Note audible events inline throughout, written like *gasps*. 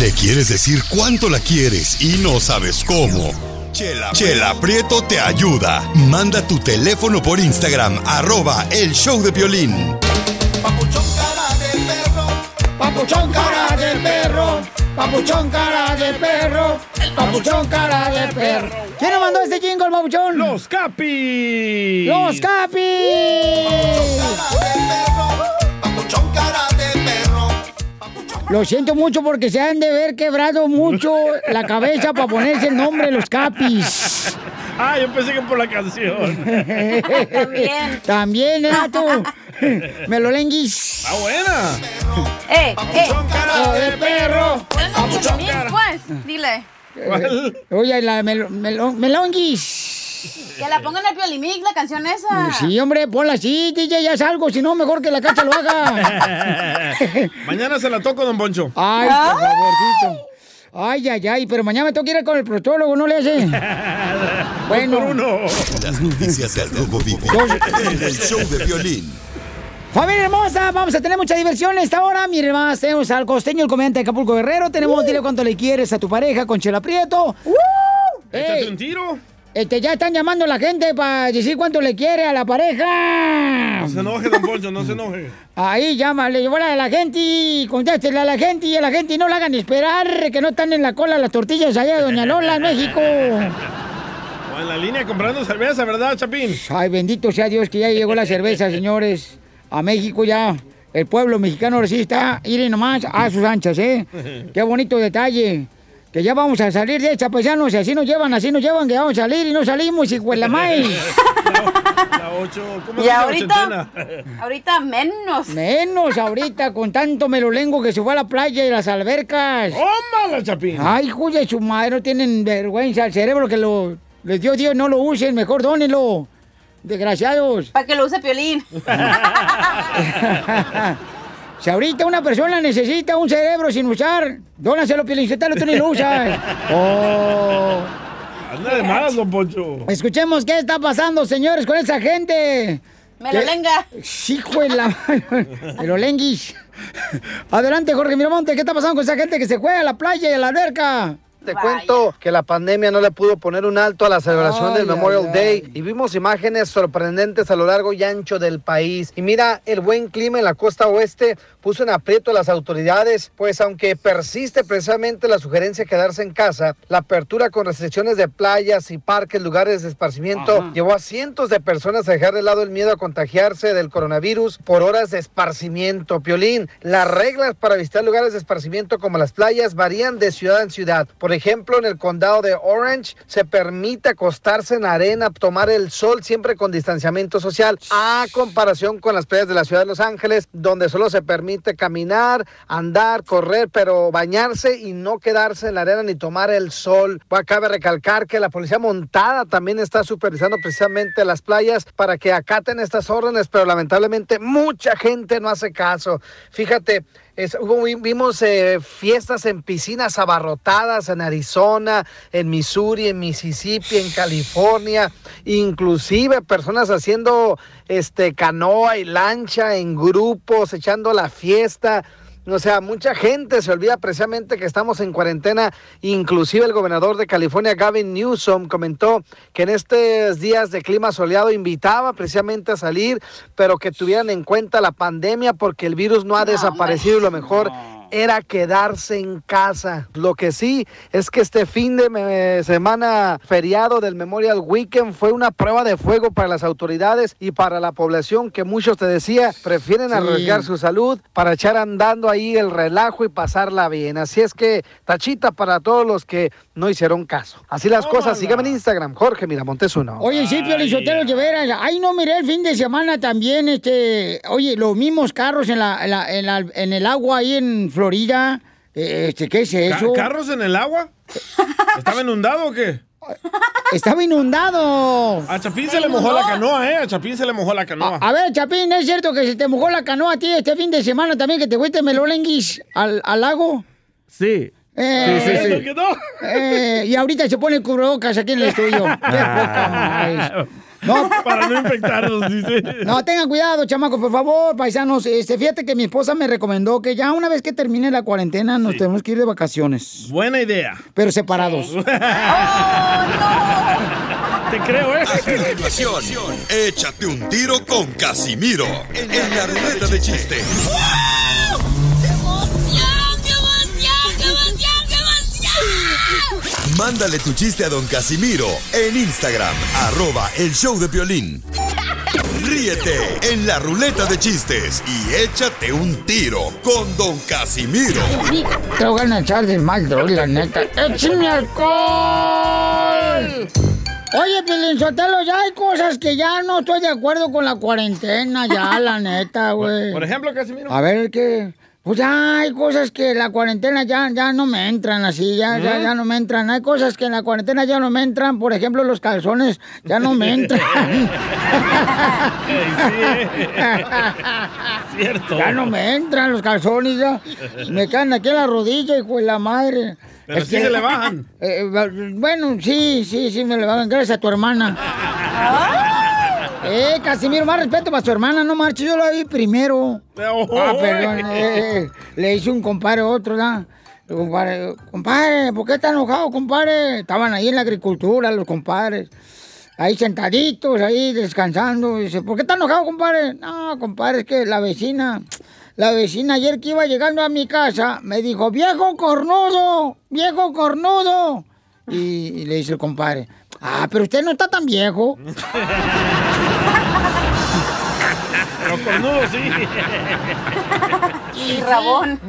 Le quieres decir cuánto la quieres y no sabes cómo. Chela, Chela Prieto te ayuda. Manda tu teléfono por Instagram, arroba el show de violín. Papuchón cara de perro, papuchón cara de perro, papuchón cara de perro, papuchón cara de perro. ¿Quién nos mandó este jingle, papuchón? ¡Los Capi! ¡Los Papuchón cara de perro. Lo siento mucho porque se han de ver quebrado mucho *laughs* la cabeza para ponerse el nombre de los capis. Ah, yo pensé que por la canción. *laughs* También. También, ¿eh, tú? *laughs* Me lo lenguis. ¡Ah, buena! ¡Eh, eh! cara de perro. Papuchón Pues, dile. Oye, la mel mel melonguis. Que la pongan en el Piolimix, la canción esa. Sí, hombre, ponla así, DJ, ya salgo, si no, mejor que la cacha lo haga. *laughs* Mañana se la toco, don Poncho. Ay, por favorcito. Ay, ay, ay, pero mañana me tengo que ir con el prostólogo, ¿no le hace? *laughs* bueno. Por uno. Las noticias del Rojo Vivo en el show de violín. Familia hermosa, vamos a tener mucha diversión esta hora. Miren más, tenemos al costeño, el comediante de Acapulco Guerrero. Tenemos, dile cuánto le quieres a tu pareja con Chela Prieto. Échate Ey, un tiro. Este, ya están llamando a la gente para decir cuánto le quiere a la pareja. No se enoje, don Poncho, no se enoje. Ahí llámale, llévala a la gente y contéstele a la gente y a la gente y no la hagan esperar, que no están en la cola las tortillas allá de Doña Lola, en México. O en la línea comprando cerveza, ¿verdad, Chapín? Ay, bendito sea Dios que ya llegó la cerveza, *laughs* señores. A México ya. El pueblo mexicano ahora sí está, miren nomás, a sus anchas, ¿eh? Qué bonito detalle. Que ya vamos a salir de esta, paisanos, y así nos llevan, así nos llevan, que vamos a salir y no salimos, de la maíz. *laughs* La 8, ¿cómo Y se llama? ahorita, ahorita menos. Menos ahorita, con tanto melolengo que se fue a la playa y las albercas. ¡Tómala, Chapín! Ay, de su madre, no tienen vergüenza. El cerebro que lo, les dio Dios, no lo usen, mejor dónenlo. Desgraciados. Para que lo use Piolín. *laughs* *laughs* Si ahorita una persona necesita un cerebro sin usar, dónaselo, Pielincetalo, tú ni lo usas. *laughs* Oh. Anda de malas, don Poncho. Escuchemos qué está pasando, señores, con esa gente. Me lo ¿Qué? lenga. Hijo de la... Me lo lenguis. Adelante, Jorge Miramonte, ¿qué está pasando con esa gente que se juega a la playa y a la alberca? Te cuento que la pandemia no le pudo poner un alto a la celebración Ay, del Memorial ay, Day y vimos imágenes sorprendentes a lo largo y ancho del país. Y mira, el buen clima en la costa oeste puso en aprieto a las autoridades, pues aunque persiste precisamente la sugerencia de quedarse en casa, la apertura con restricciones de playas y parques, lugares de esparcimiento, llevó a cientos de personas a dejar de lado el miedo a contagiarse del coronavirus por horas de esparcimiento. Piolín, las reglas para visitar lugares de esparcimiento como las playas varían de ciudad en ciudad. Por ejemplo, en el condado de Orange se permite acostarse en arena, tomar el sol siempre con distanciamiento social, a comparación con las playas de la ciudad de Los Ángeles, donde solo se permite caminar, andar, correr, pero bañarse y no quedarse en la arena ni tomar el sol. Cabe recalcar que la policía montada también está supervisando precisamente las playas para que acaten estas órdenes, pero lamentablemente mucha gente no hace caso. Fíjate, vimos eh, fiestas en piscinas abarrotadas en Arizona, en Missouri, en Mississippi, en California, inclusive personas haciendo este canoa y lancha en grupos, echando la fiesta. O sea, mucha gente se olvida precisamente que estamos en cuarentena. Inclusive el gobernador de California, Gavin Newsom, comentó que en estos días de clima soleado invitaba precisamente a salir, pero que tuvieran en cuenta la pandemia porque el virus no ha desaparecido y lo mejor era quedarse en casa. Lo que sí es que este fin de semana feriado del Memorial Weekend fue una prueba de fuego para las autoridades y para la población que muchos te decía prefieren Sí. arriesgar su salud para echar andando ahí el relajo y pasarla bien. Así es que tachita para todos los que no hicieron caso. Así las cosas. Síganme en Instagram, Jorge Miramontes uno. Oye, sí, Pio Lizotelo, que veras. Ay, no, miré el fin de semana también, este... Oye, los mismos carros en, la, en, la- en la- en el agua ahí en Florida. Eh, Este, ¿qué es eso? ¿Carros en el agua? ¿Estaba inundado o qué? Estaba inundado. A Chapín se le mojó la canoa, ¿eh? A Chapín se le mojó la canoa. A ver, Chapín, ¿es cierto que se te mojó la canoa a ti este fin de semana también, que te fuiste melolenguis al, al lago? Sí. Eh, Sí, sí, sí. Eh, y ahorita se pone cubrebocas aquí en el estudio. *laughs* Qué poca más. No, *laughs* Para no infectarnos, dice. No, tengan cuidado, chamacos, por favor, paisanos. Este, fíjate que mi esposa me recomendó que ya una vez que termine la cuarentena nos tenemos que ir de vacaciones, Buena idea. pero separados. *laughs* Te creo, ¿eh? A continuación, échate un tiro con Casimiro en la ruleta de chiste. Mándale tu chiste a don Casimiro en Instagram, arroba el show de violín. Ríete en la ruleta de chistes y échate un tiro con don Casimiro. Te voy a echar de mal, la neta. ¡Échame alcohol! Oye, Pilinchotelo, ya hay cosas que ya no estoy de acuerdo con la cuarentena, ya, la neta, güey. Por ejemplo, Casimiro. A ver, ¿qué? Pues ya hay cosas que la cuarentena ya, ya no me entran así, ya, ya, ya no me entran. Hay cosas que en la cuarentena ya no me entran. Por ejemplo, los calzones ya no me entran. *laughs* *laughs* Cierto. ya no me entran los calzones, ya. Me caen aquí en la rodilla, hijo de la madre. Pero sí se le bajan. *laughs* Eh, eh, bueno, sí, sí, sí, me le bajan. Gracias a tu hermana. Eh, Casimiro, más respeto para su hermana, no marche, yo la vi primero. Ah, perdón, eh, eh, le hice un compadre a otro, ¿no? Compadre, ¿por qué está enojado, compadre? Estaban ahí en la agricultura los compadres. Ahí sentaditos, ahí descansando. Dice, ¿por qué está enojado, compadre? No, compadre, es que la vecina, la vecina ayer que iba llegando a mi casa, me dijo, viejo cornudo, viejo cornudo. Y, y le dice el compadre, ah, pero usted no está tan viejo. Pero cornudo, sí. Y rabón.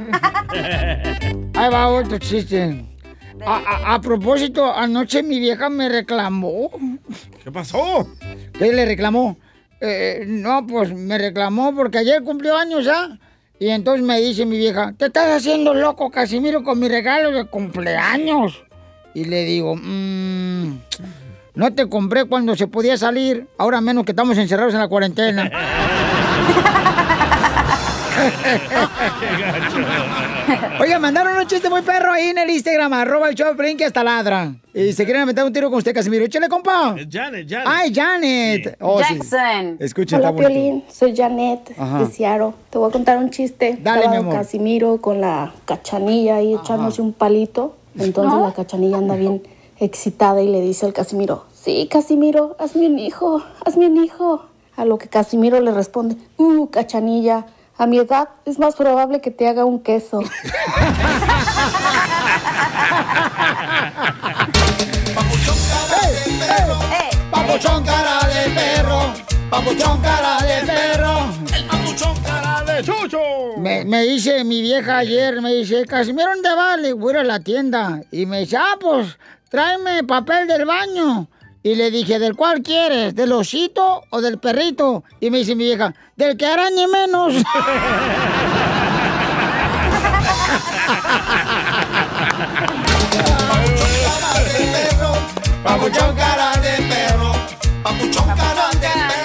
Ahí va otro chiste. A, a- a propósito, anoche mi vieja me reclamó. ¿Qué pasó? ¿Qué le reclamó? Eh, no, pues me reclamó porque ayer cumplió años ya. Y entonces me dice mi vieja, te estás haciendo loco, Casimiro, con mi regalo de cumpleaños. Y le digo, "Mm, no te compré cuando se podía salir, ahora menos que estamos encerrados en la cuarentena. *laughs* Oiga, mandaron un chiste muy perro ahí en el Instagram, arroba el show que hasta ladra. Y se quieren meter un tiro con usted, Casimiro. Échale, compa. Es Janet, Janet. Ay, Janet. Oh, sí. Jackson. Escuchen, Hola, está bonito. Piolín. Soy Janet Ajá. de Seattle. Te voy a contar un chiste. Dale, Estaba mi amor. Casimiro con la cachanilla ahí echándose un palito. Entonces la cachanilla anda bien excitada y le dice al Casimiro, sí, Casimiro, hazme un hijo, hazme un hijo. A lo que Casimiro le responde, uh, cachanilla, a mi edad es más probable que te haga un queso. Papuchón cara de perro, papuchón cara de perro. El papuchón cara de chucho. Me, me dice mi vieja ayer, me dice, Casimiro, ¿dónde vas? Le voy a ir a la tienda. Y me dice, ah, pues, tráeme papel del baño. Y le dije, ¿del cuál quieres? ¿Del osito o del perrito? Y me dice mi vieja, del que arañe menos. Papuchón cara de perro, papuchón cara de perro.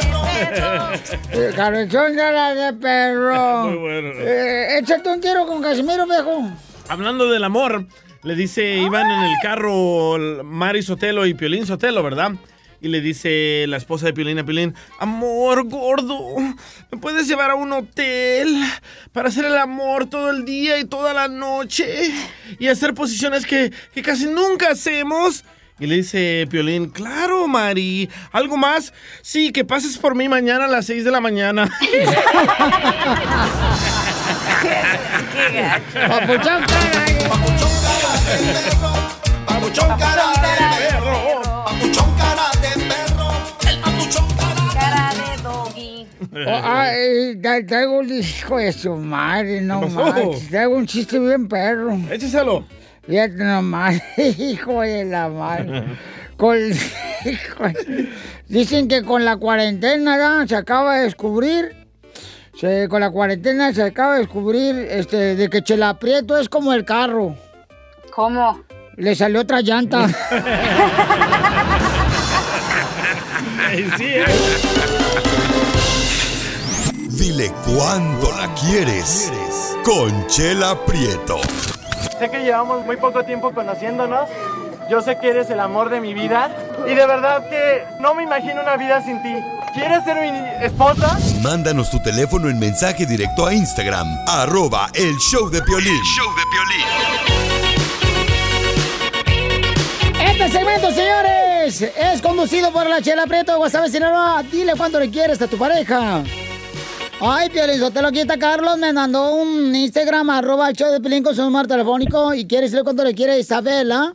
Eh, Cabezón cara de perro. *laughs* Muy bueno. Eh, échate un tiro con Casimiro, viejo. Hablando del amor, le dice, iban en el carro Mari Sotelo y Piolín Sotelo, ¿verdad? Y le dice la esposa de Piolín a Piolín, amor gordo, ¿me puedes llevar a un hotel para hacer el amor todo el día y toda la noche? Y hacer posiciones que, que casi nunca hacemos. Y le dice Piolín, claro, Mari, ¿algo más? Sí, que pases por mí mañana a las 6 de la mañana. *laughs* Papuchón cara de... Papuchón cara de perro. Papuchón cara de perro. El papuchón cara de doggy. Oh, ay, tra- traigo un hijo de su madre, no más. Traigo un chiste bien perro. Écheselo. Fíjate nomás, *laughs* hijo de la madre. Con, hijo de- dicen que con la cuarentena ¿verdad? se acaba de descubrir. Se- con la cuarentena se acaba de descubrir este, de que Chela Prieto es como el carro. ¿Cómo? Le salió otra llanta. *laughs* sí, ¿eh? Dile cuándo la quieres. Conchela Prieto. Sé que llevamos muy poco tiempo conociéndonos. Yo sé que eres el amor de mi vida. Y de verdad que no me imagino una vida sin ti. ¿Quieres ser mi esposa? Mándanos tu teléfono en mensaje directo a Instagram, arroba el show de Piolín. Este segmento, señores, es conducido por la Chela Prieto de Guasave, Sinaloa. Dile cuánto le quieres a tu pareja. Ay, Piolín Sotelo, aquí está Carlos. Me mandó un Instagram, arroba el show de Pelín con su número telefónico. Y quiere decirle cuánto le quiere a Isabela.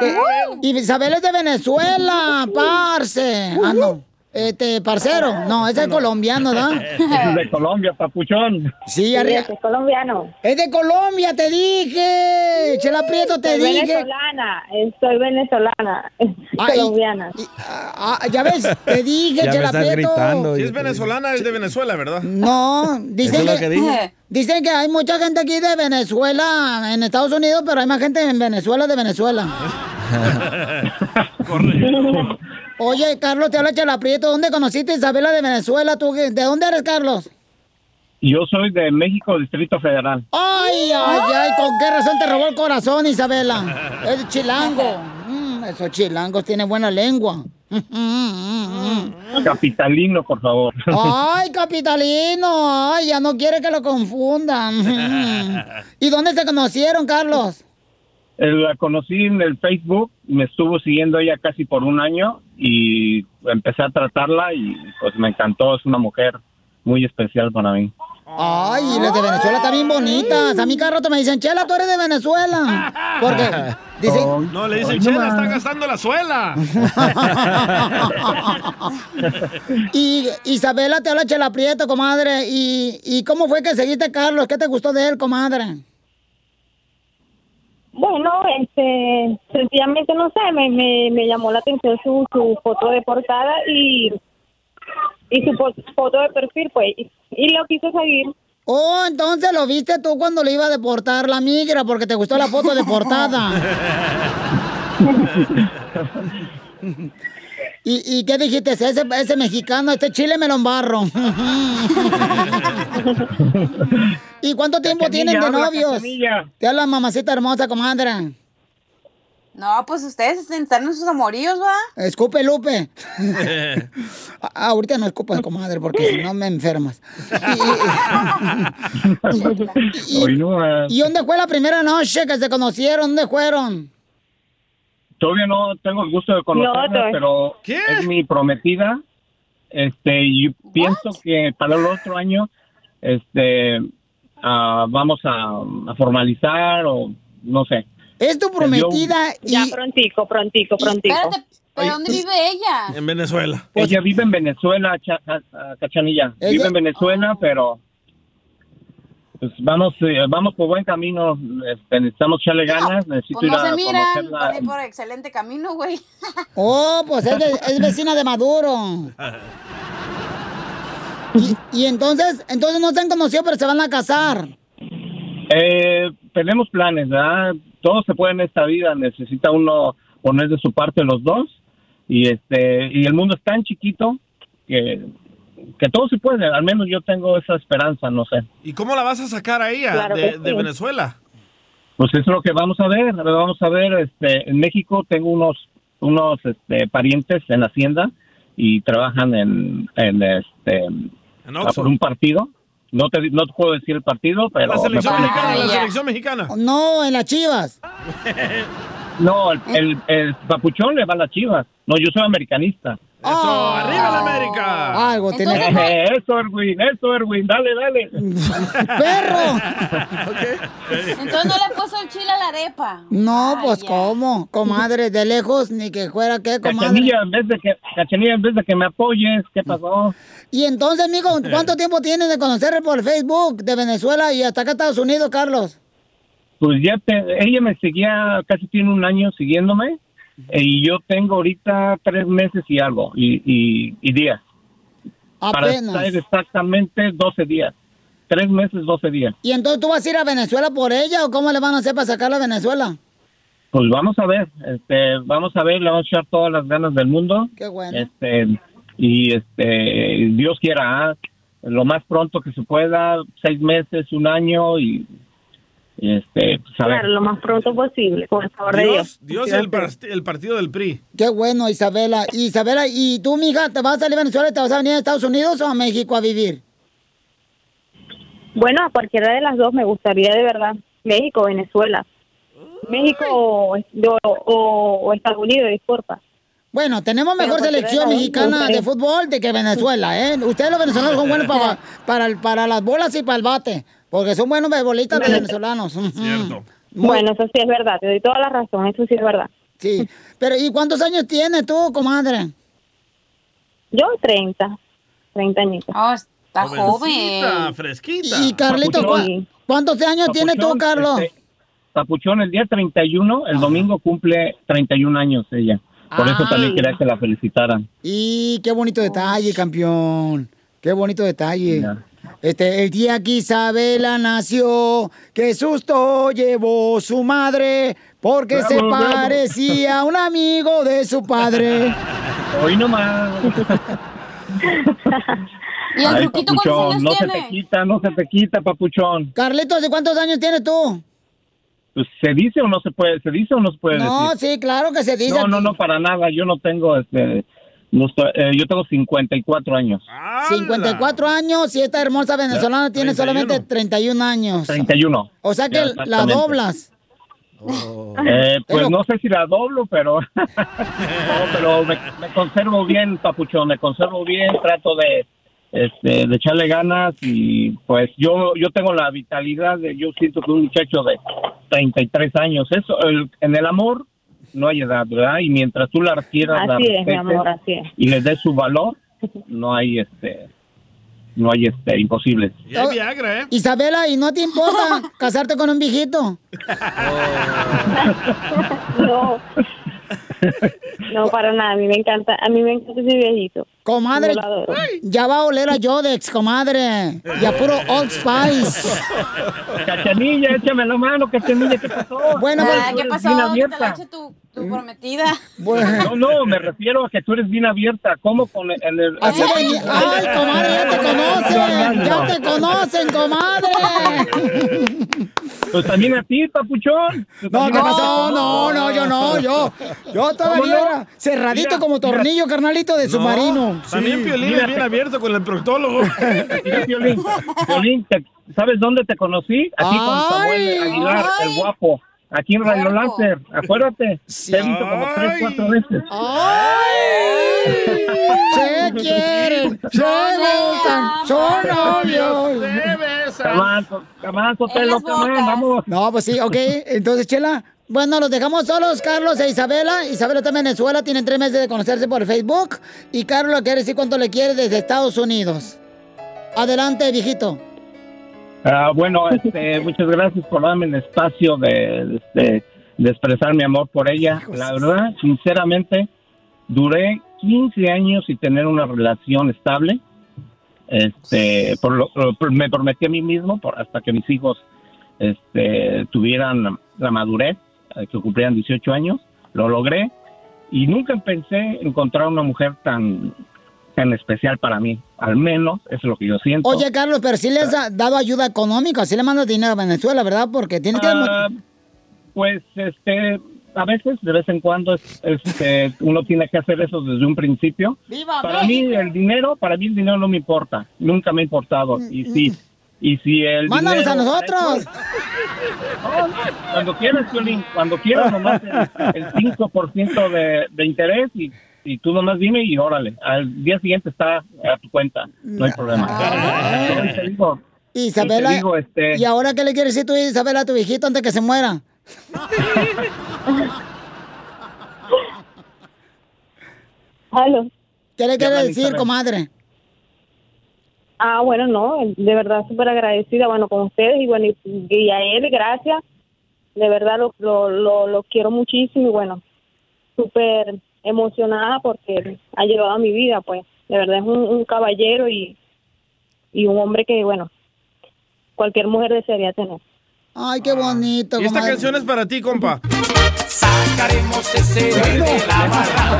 Que- y Isabela es de Venezuela, parce. Ah, no. Este, parcero. No, ese es colombiano, ¿no? *laughs* Es de *laughs* Colombia, papuchón. Sí, arriba. es colombiano. Es de Colombia, te dije. Chela Prieto, te Soy dije. venezolana, eh, soy venezolana, *laughs* colombiana. Ah, ya ves, te dije, Chela Prieto. Si es venezolana, es de Venezuela, ¿verdad? No, dicen Eso es que, lo que dije. dicen que hay mucha gente aquí de Venezuela, en Estados Unidos, pero hay más gente en Venezuela de Venezuela. Oye, Carlos, te habla Chela Prieto. ¿Dónde conociste a Isabela de Venezuela? ¿Tú, qué- ¿De dónde eres, Carlos? Yo soy de México, Distrito Federal. Ay, ay, ay, ¿con qué razón te robó el corazón, Isabela? Es chilango. Mm, esos chilangos tienen buena lengua. *laughs* Capitalino, por favor. Ay, capitalino, ay, ya no quiere que lo confundan. *laughs* ¿Y dónde se conocieron, Carlos? Eh, La conocí en el Facebook, me estuvo siguiendo ella casi por un año y empecé a tratarla y pues me encantó, es una mujer muy especial para mí. Ay, y las de Venezuela están bien bonitas. A mí cada rato me dicen, Chela, tú eres de Venezuela. Porque *laughs* dicen... No, le dicen, no Chela, más. está gastando la suela. *laughs* Y Isabela te habla Chela Prieto, comadre. ¿Y, ¿Y cómo fue que seguiste a Carlos? ¿Qué te gustó de él, comadre? Bueno, este, sencillamente no sé, me, me, me llamó la atención su, su foto de portada y, y su fo- foto de perfil, pues, y, y lo quise seguir. Oh, entonces lo viste tú cuando le iba a deportar la migra porque te gustó la foto de portada. *laughs* *laughs* ¿Y, y qué dijiste? Ese, ese mexicano, este chile me lo embarro. *laughs* ¿Y cuánto tiempo tienen de novios? Te habla mamacita hermosa, comadre. No, pues ustedes están en sus amoríos, ¿va? Escupe, Lupe. *laughs* *laughs* Ah, ahorita no escupas, comadre, porque si no me enfermas. ¿Y dónde fue la primera noche que se conocieron? ¿Dónde fueron? Todavía no tengo el gusto de conocerla, pero es mi prometida. Este, y pienso que para el otro año, este, ah, vamos a, a formalizar o no sé. Es tu prometida y... Ya prontico, prontico, prontico. Espérate, ¿pero dónde vive ella? En Venezuela. Ella vive en Venezuela, Cha- Cha- Cachanilla. Ella- Vive en Venezuela, pero pues vamos, eh, vamos por buen camino. Este, necesitamos echarle ganas. Necesito Pues ir a se miran, conocerla. van por excelente camino, güey. *laughs* Oh, pues es, ve- es vecina de Maduro. Y, y entonces, entonces no se han conocido, pero se van a casar. Eh, tenemos planes, ¿verdad? Todo se puede en esta vida. Necesita uno poner de su parte los dos. Y este y el mundo es tan chiquito que, que todo se puede. Al menos yo tengo esa esperanza, no sé. ¿Y cómo la vas a sacar a ella Claro de. Venezuela? Pues eso es lo que vamos a ver. Vamos a ver. Este, en México tengo unos unos este, parientes en Hacienda y trabajan en, en este por un partido. No te no te puedo decir el partido, pero La selección mexicana, la selección mexicana. No, en las chivas. No, el, el, el papuchón le va a las chivas. No, yo soy americanista. Eso, arriba la América. Algo tenés. Eh, Eso, Erwin, eso, Erwin, dale, dale. *laughs* ¡Perro! *laughs* entonces no le puso el chile a la arepa. No, pues Vaya. ¿cómo? Comadre, de lejos, ni que fuera qué, comadre. Cachanilla, en vez de que, Cachanilla, en vez de que me apoyes, ¿qué pasó? Y entonces, amigo, ¿cuánto tiempo tienes de conocerle por Facebook de Venezuela y hasta acá Estados Unidos, Carlos? Pues ya te, ella me seguía, casi tiene un año siguiéndome, y yo tengo ahorita tres meses y algo, y, y, y días. Para Apenas. estar exactamente 12 días. Tres meses, 12 días. ¿Y entonces tú vas a ir a Venezuela por ella o cómo le van a hacer para sacarla a Venezuela? Pues vamos a ver, este, vamos a ver, le vamos a echar todas las ganas del mundo. Qué bueno. Este, y este, Dios quiera, ah, lo más pronto que se pueda, seis meses, un año, y, este, pues a ver. Claro, lo más pronto posible, con el favor de Dios. Dios, Dios y el, part- el partido del PRI. Qué bueno, Isabela. Isabela, ¿y tú, mija, te vas a salir a Venezuela y te vas a venir a Estados Unidos o a México a vivir? Bueno, a cualquiera de las dos me gustaría de verdad. México, Venezuela. México o, o- o Estados Unidos, disculpa. Bueno, tenemos mejor selección de mexicana de fútbol de que Venezuela, ¿eh? Ustedes los venezolanos son buenos para, *laughs* para, para las bolas y para el bate, porque son buenos beisbolistas los venezolanos. *laughs* Cierto. Bueno, eso sí es verdad, te doy toda la razón, eso sí es verdad. Sí, pero ¿y cuántos años tienes tú, comadre? Yo 30, 30 añitos. Oh, está Jovencita, joven. fresquita. Y Carlito, ¿cu- Papuchón. ¿cuántos años tienes tú, Carlos? este, Papuchón, el día 31, el domingo cumple 31 años ella. Por eso Ah. también quería que la felicitaran. Y qué bonito detalle, campeón. Qué bonito detalle. Este, el día que Isabela nació, qué susto llevó su madre, porque Bravo, se bravo. parecía a un amigo de su padre. *laughs* Hoy nomás. *laughs* ¿Y el Ay, papuchón, años no se te quita, no se te quita, papuchón. Carlitos, ¿de cuántos años tienes tú? Pues, ¿Se dice o no se puede? ¿Se dice o no se puede No, decir? sí, claro que se dice. No, no, no, para nada. Yo no tengo, este, no estoy- eh, yo tengo 54 años. 54 años y esta hermosa venezolana tiene 31. solamente 31 años. 31. O sea que Ya, la doblas. Eh, pues Pero- no sé si la doblo, pero, *laughs* no, pero me, me conservo bien, papuchón, me conservo bien, trato de, este, de echarle ganas y pues yo, yo tengo la vitalidad de, yo siento que un muchacho de 33 años, eso, el- en el amor no hay edad, ¿verdad? Y mientras tú la quieras, la Así es, mi respetes amor, así es. y le des su valor, *laughs* no hay este, no hay este, imposibles. Y hay Viagra, ¿eh? Isabela, ¿y no te importa *laughs* casarte con un viejito? *laughs* No. *laughs* No, para nada, a mí me encanta, a mí me encanta ese viejito. Comadre, ya va a oler a Yodex, comadre. Y a puro Old Spice. Cachanilla, échame la mano, Cachanilla, ¿qué pasó? Bueno, Ah, ¿Qué pasó? te abierta. eche tu, tu prometida. *laughs* No, no, me refiero a que tú eres bien abierta. ¿Cómo con el... en el-. Ay, comadre, ya te *laughs* conocen. Ya te conocen, comadre. Pues también a ti, papuchón. Pues No, ¿qué pasó? No, no, yo no, yo. Yo ¿Cómo todavía no? era cerradito Mira, como mira. tornillo, carnalito de submarino. No, También Piolín Mira, es bien te- abierto con el proctólogo. *laughs* Mira, Piolín, Piolín, te- ¿sabes dónde te conocí? Aquí con Ay, Samuel Aguilar, ay. el guapo. Aquí en Radio. Lancer, acuérdate. Te he visto como tres, cuatro veces. ¡Ay! Se quieren, se gustan, son novios. Sotelo, las camán, bocas. vamos. No, pues sí, ok. Entonces, Chela, bueno, los dejamos solos, Carlos e Isabela. Isabela está en Venezuela, tienen tres meses de conocerse por Facebook. Y Carlos quiere decir cuánto le quiere desde Estados Unidos. Adelante, viejito. Ah, bueno, este, muchas gracias por darme el espacio de, de, de expresar mi amor por ella. La verdad, sinceramente, duré 15 años sin tener una relación estable. Este, por lo, por- me prometí a mí mismo por, hasta que mis hijos este, tuvieran la madurez, eh, que cumplieran 18 años. Lo logré y nunca pensé encontrar una mujer tan tan especial para mí. Al menos eso es lo que yo siento. Oye, Carlos, pero sí les ha dado ayuda económica, sí le mandas dinero a Venezuela, ¿verdad? Porque tiene que... Ah, pues este a veces de vez en cuando es- este uno tiene que hacer eso desde un principio ¡Viva para mí el dinero para mí el dinero no me importa nunca me ha importado y si y si el Mándanos dinero- a nosotros. No, no, *laughs* cuando quieras Piolín, cuando quieras nomás el, el 5% de, de interés y y tú nomás dime y órale. Al día siguiente está a tu cuenta. No hay problema. Y te digo, Isabela, y te digo, este- ¿y ahora qué le quieres decir tú, Isabela, a tu viejito antes que se muera? *laughs* ¿Qué le quieres decir, Isabel. comadre? Ah, bueno, no, de verdad súper agradecida, bueno, con ustedes y bueno, y, y a él, gracias. De verdad lo, lo, lo, lo quiero muchísimo y bueno, súper emocionada porque ha llegado a mi vida, pues. De verdad es un, un caballero y, y un hombre que, bueno, cualquier mujer desearía tener. Ay, qué bonito, Y esta comadre. canción es para ti, compa. Sacaremos ese de la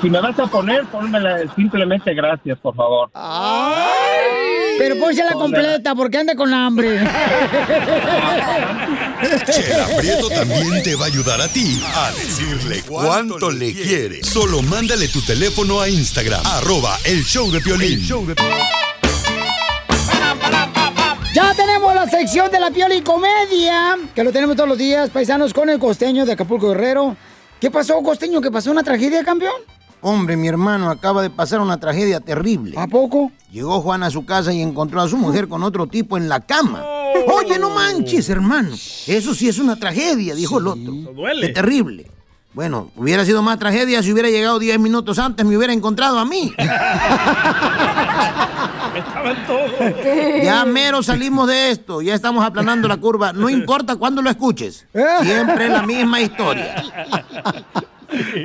Si me vas a poner, pónmela simplemente gracias, por favor. Pero pónsela completa porque anda con hambre. *laughs* Chela Prieto también te va a ayudar a ti a decirle cuánto le quiere. Solo mándale tu teléfono a Instagram, arroba el show de Piolín. Ya tenemos la sección de la piola y comedia, que lo tenemos todos los días, paisanos, con el costeño de Acapulco Guerrero. ¿Qué pasó, costeño? ¿Qué pasó? ¿Una tragedia, campeón? Hombre, mi hermano acaba de pasar una tragedia terrible. ¿A poco? Llegó Juan a su casa y encontró a su mujer con otro tipo en la cama. Oye, no manches, hermano. Eso sí es una tragedia, dijo el otro. duele. Qué terrible. Bueno, hubiera sido más tragedia si hubiera llegado 10 minutos antes, me hubiera encontrado a mí. *laughs* Estaban todos. Ya mero salimos de esto, ya estamos aplanando la curva. No importa cuándo lo escuches. *laughs* Siempre la misma historia.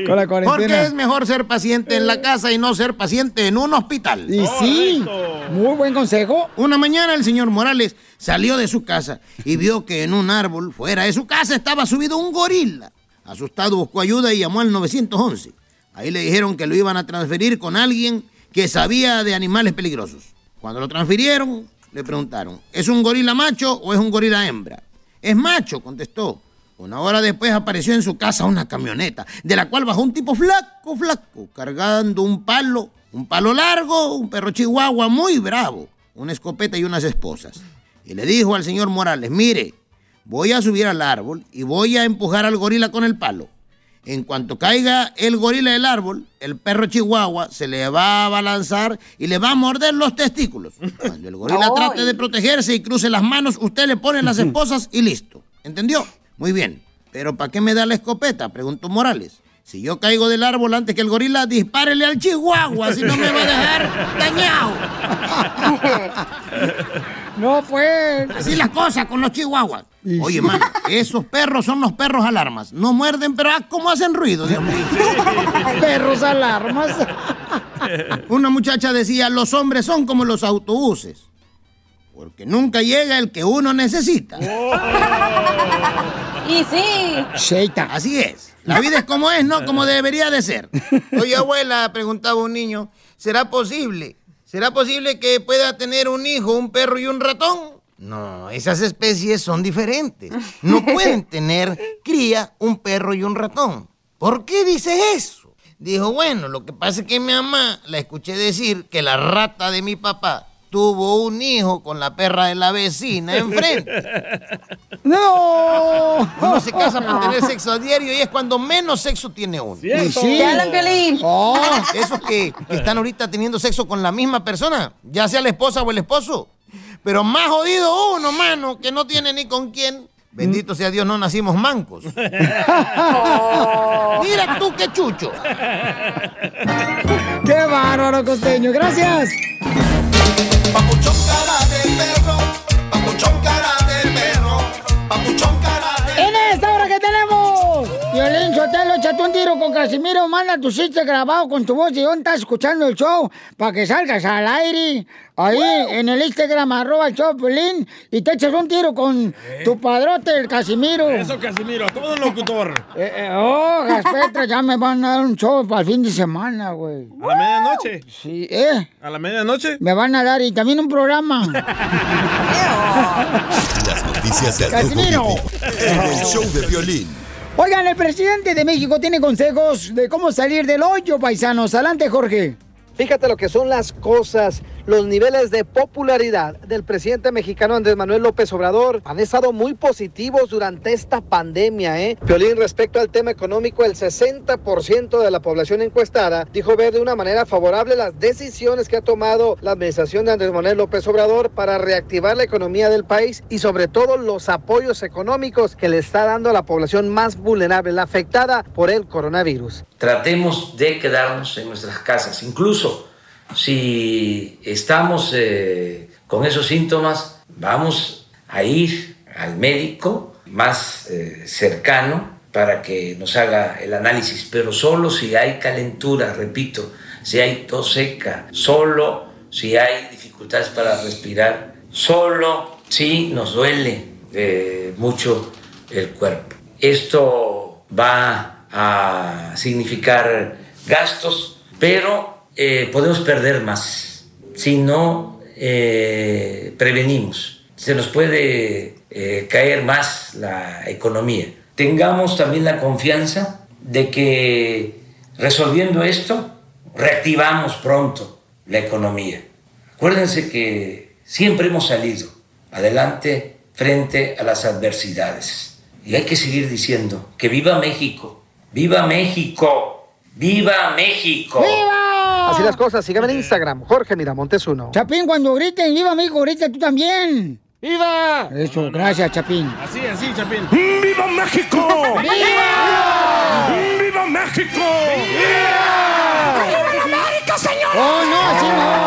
Con la cuarentena. Porque es mejor ser paciente en la casa y no ser paciente en un hospital. Y sí, muy buen consejo. Una mañana el señor Morales salió de su casa y vio que en un árbol fuera de su casa estaba subido un gorila. Asustado buscó ayuda y llamó al 911. Ahí le dijeron que lo iban a transferir con alguien que sabía de animales peligrosos. Cuando lo transfirieron, le preguntaron, ¿es un gorila macho o es un gorila hembra? Es macho, contestó. Una hora después apareció en su casa una camioneta, de la cual bajó un tipo flaco, flaco, cargando un palo, un palo largo, un perro chihuahua muy bravo, una escopeta y unas esposas. Y le dijo al señor Morales, mire, voy a subir al árbol y voy a empujar al gorila con el palo. En cuanto caiga el gorila del árbol, el perro chihuahua se le va a balanzar y le va a morder los testículos. Cuando el gorila trate de protegerse y cruce las manos, usted le pone las *laughs* esposas y listo. ¿Entendió? Muy bien. ¿Pero para qué me da la escopeta? Preguntó Morales. Si yo caigo del árbol antes que el gorila, dispárele al chihuahua, si no me va a dejar dañado. *laughs* No, pues. Así las cosas con los chihuahuas. Oye, mano, esos perros son los perros alarmas. No muerden, pero ah, cómo hacen ruido, Dios mío. *laughs* Perros alarmas. Una muchacha decía, los hombres son como los autobuses. Porque nunca llega el que uno necesita. *laughs* Y sí. Sheita. Así es. La vida es como es, no como debería de ser. Oye, abuela, preguntaba un niño, ¿será posible? ¿Será posible que pueda tener un hijo, un perro y un ratón? No, esas especies son diferentes. No *laughs* pueden tener cría un perro y un ratón. ¿Por qué dices eso? Dijo, bueno, lo que pasa es que mi mamá la escuché decir que la rata de mi papá tuvo un hijo con la perra de la vecina enfrente. *laughs* ¡No! Uno se casa para tener sexo a diario y es cuando menos sexo tiene uno. Cierto. Sí. Oh. Esos que, que están ahorita teniendo sexo con la misma persona, ya sea la esposa o el esposo. Pero más jodido uno, mano, que no tiene ni con quién. Bendito sea Dios, no nacimos mancos. *laughs* Mira tú qué chucho. ¡Qué bárbaro, costeño! ¡Gracias! Papuchón cara de perro, papuchón cara de perro, papuchón cara Violín Sotelo, échate un tiro con Casimiro, manda tu chiste grabado con tu voz y dónde estás escuchando el show para que salgas al aire. Ahí en el Instagram, arroba el show Piolín, y te echas un tiro con tu padrote, el Casimiro. Eso, Casimiro, todo locutor. Eh, eh, oh, Gaspetra, ya me van a dar un show para el fin de semana, güey. ¿A la medianoche? Sí, ¿eh? ¿A la medianoche? Me van a dar y también un programa. *laughs* Las noticias Rojo Casimiro. En el show de violín. Oigan, el presidente de México tiene consejos de cómo salir del hoyo, paisanos. Adelante, Jorge. Fíjate lo que son las cosas. Los niveles de popularidad del presidente mexicano Andrés Manuel López Obrador han estado muy positivos durante esta pandemia. ¿eh? Piolín, respecto al tema económico, el 60% de la población encuestada dijo ver de una manera favorable las decisiones que ha tomado la administración de Andrés Manuel López Obrador para reactivar la economía del país y sobre todo los apoyos económicos que le está dando a la población más vulnerable, la afectada por el coronavirus. Tratemos de quedarnos en nuestras casas, incluso si estamos eh, con esos síntomas, vamos a ir al médico más eh, cercano para que nos haga el análisis, pero solo si hay calentura, repito, si hay tos seca, solo si hay dificultades para respirar, solo si nos duele eh, mucho el cuerpo. Esto va a significar gastos, pero eh, podemos perder más si no eh, prevenimos. Se nos puede eh, caer más la economía. Tengamos también la confianza de que resolviendo esto, reactivamos pronto la economía. Acuérdense que siempre hemos salido adelante frente a las adversidades. Y hay que seguir diciendo que viva México, viva México, viva México. Así las cosas, síganme en Instagram, Jorge Miramontes uno. Chapín, cuando griten, viva México, grita tú también. ¡Viva! Eso, gracias, Chapín. Así, así, Chapín. ¡Viva México! ¡Viva! ¡Viva México! ¡Viva! América, señor! ¡Oh, no, sí, no!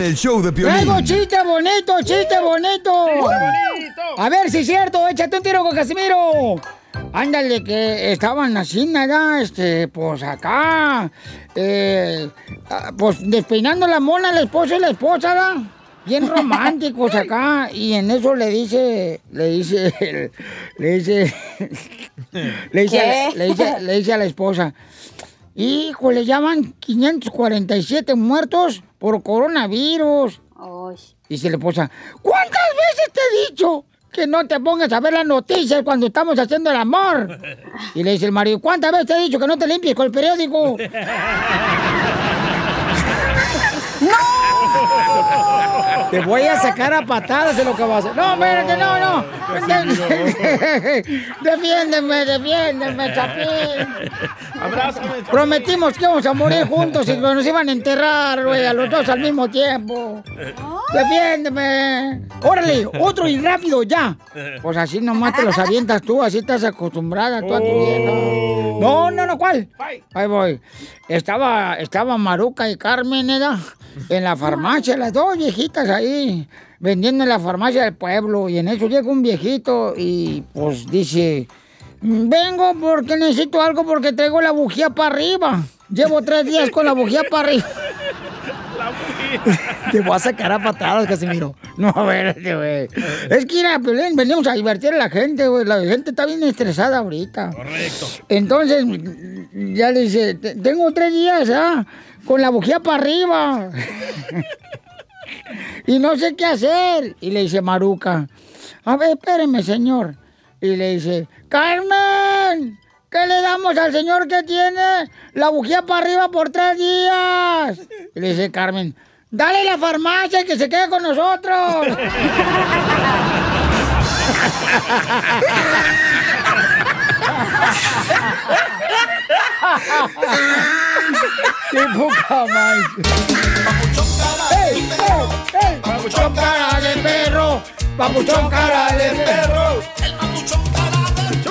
En el Show de Violín. ¡Traigo chiste bonito, chiste bonito! A ver si es cierto, échate un tiro con Casimiro. Ándale, que estaban así, nada, este, pues acá, eh, ah, pues despeinando la mona, el esposo y la esposa, ¿da? Bien *laughs* románticos acá, y en eso le dice, le dice, le dice, *laughs* le dice, a la- ¿Qué? le dice, le dice a la esposa, hijo, le llaman 547 muertos por coronavirus. Dice la esposa, ¿cuántas veces te he dicho que no te pongas a ver las noticias cuando estamos haciendo el amor? *laughs* Y le dice el marido, ¿cuántas veces te he dicho que no te limpies con el periódico? *laughs* *laughs* Te voy a sacar a patadas de lo que vas a hacer. No, espérate, no, no. *laughs* defiéndeme, defiéndeme, Chapín. Abrázame. Prometimos que íbamos a morir juntos y que nos iban a enterrar, güey, a los dos al mismo tiempo. Defiéndeme. Órale, otro y rápido, ya. Pues así nomás te los avientas tú, así estás acostumbrada tú a tu vieja. No, no, no, ¿cuál? Ahí voy. Estaba, estaba Maruca y Carmen, ¿verdad? En la farmacia, las dos viejitas ahí, vendiendo en la farmacia del pueblo. Y en eso llega un viejito y pues dice, vengo porque necesito algo porque traigo la bujía para arriba. Llevo tres días con la bujía para arriba. *laughs* Te *laughs* voy a sacar a patadas, Casimiro. No, espérate, güey. Es que, mira, Piolín, venimos a divertir a la gente, güey. La gente está bien estresada ahorita. Correcto. Entonces, ya le dice, "Te- tengo tres días, ¿ah? Con la bujía para arriba. *laughs* y no sé qué hacer. Y le dice Maruca, a ver, espéreme, señor. Y le dice, Carmen, ¿qué le damos al señor que tiene la bujía para arriba por tres días? Y le dice Carmen, dale la farmacia y que se quede con nosotros. *laughs* *laughs* ¡Qué poca más! ¡Ey, ey, ey! ¡Papuchón cara de perro! ¡Papuchón cara de perro!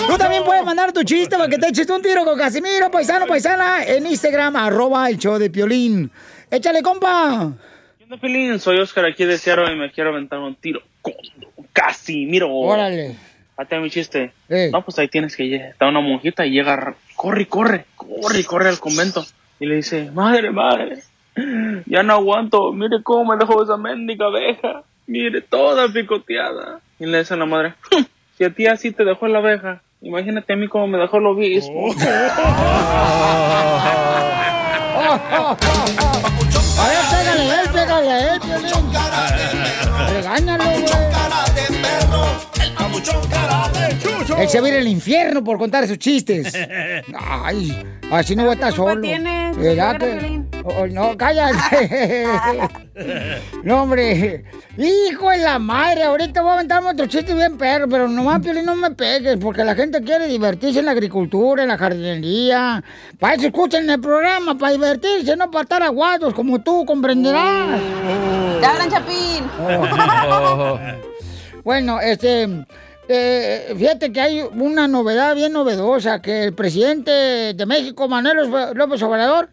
Tú también puedes mandar tu chiste para que te eches un tiro con Casimiro, paisano, paisana, en Instagram, arroba el show de Piolín. ¡Échale, compa! Pelín, soy Oscar aquí de Seattle y me quiero aventar un tiro con Casimiro. Órale. Hasta mi chiste. No, pues ahí tienes que llegar. Está una monjita y llega, corre, corre, corre, corre al convento. Y le dice, madre, madre, *laughs* ya no aguanto, mire cómo me dejó esa mendiga abeja. Mire, toda picoteada. Y le dice a la madre, "Hum, si a ti así te dejó la abeja, imagínate a mí cómo me dejó lo obispo. *laughs* A ver, pégale a él, pégale a él. Regáñalo, güey. Él se va a ir al infierno por contar sus chistes. *laughs* Ay, así no va a estar solo. tiene? ¿Verdad Señora que- Piolín. Oh, no, cállate. *laughs* no, hombre. Hijo de la madre, ahorita voy a aventar otro chiste bien perro, pero nomás, Piolín, no me pegues, porque la gente quiere divertirse en la agricultura, en la jardinería. Para eso escuchan el programa, para divertirse, no para estar aguados, como tú comprenderás. ¡Te hablan, Chapín! *laughs* Bueno, este, eh, fíjate que hay una novedad bien novedosa, que el presidente de México, Manuel López Obrador,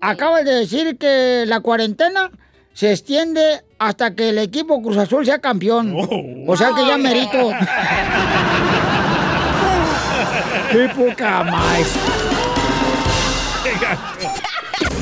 acaba de decir que la cuarentena se extiende hasta que el equipo Cruz Azul sea campeón. O sea que ya merito. *laughs* ¡Qué poca más!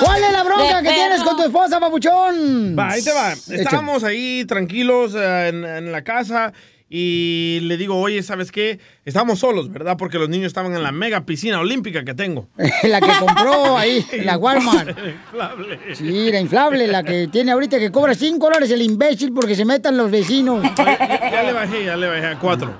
¿Cuál es la bronca que tienes con tu esposa, papuchón? Va, ahí te va. Estábamos ahí tranquilos eh, en, en la casa y le digo, oye, ¿sabes qué? Estábamos solos, ¿verdad? Porque los niños estaban en la mega piscina olímpica que tengo. *laughs* la que compró ahí, *laughs* la Walmart. Inflable. Sí, la inflable, la que tiene ahorita que cobra 5 dólares el imbécil porque se metan los vecinos. Ya, ya le bajé, ya le bajé a cuatro.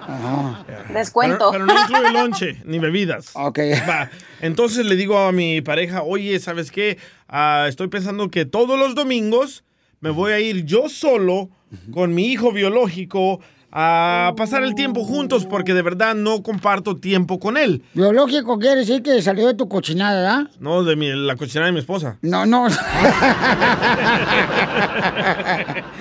Descuento. Pero, pero no incluye lonche ni bebidas. Ok. Va. Entonces le digo a mi pareja, oye, ¿sabes qué? Ah, estoy pensando que todos los domingos me voy a ir yo solo con mi hijo biológico a pasar el tiempo juntos porque de verdad no comparto tiempo con él. Biológico quiere decir que salió de tu cochinada, ¿verdad? No, de mi, la cochinada de mi esposa. No, no. *laughs*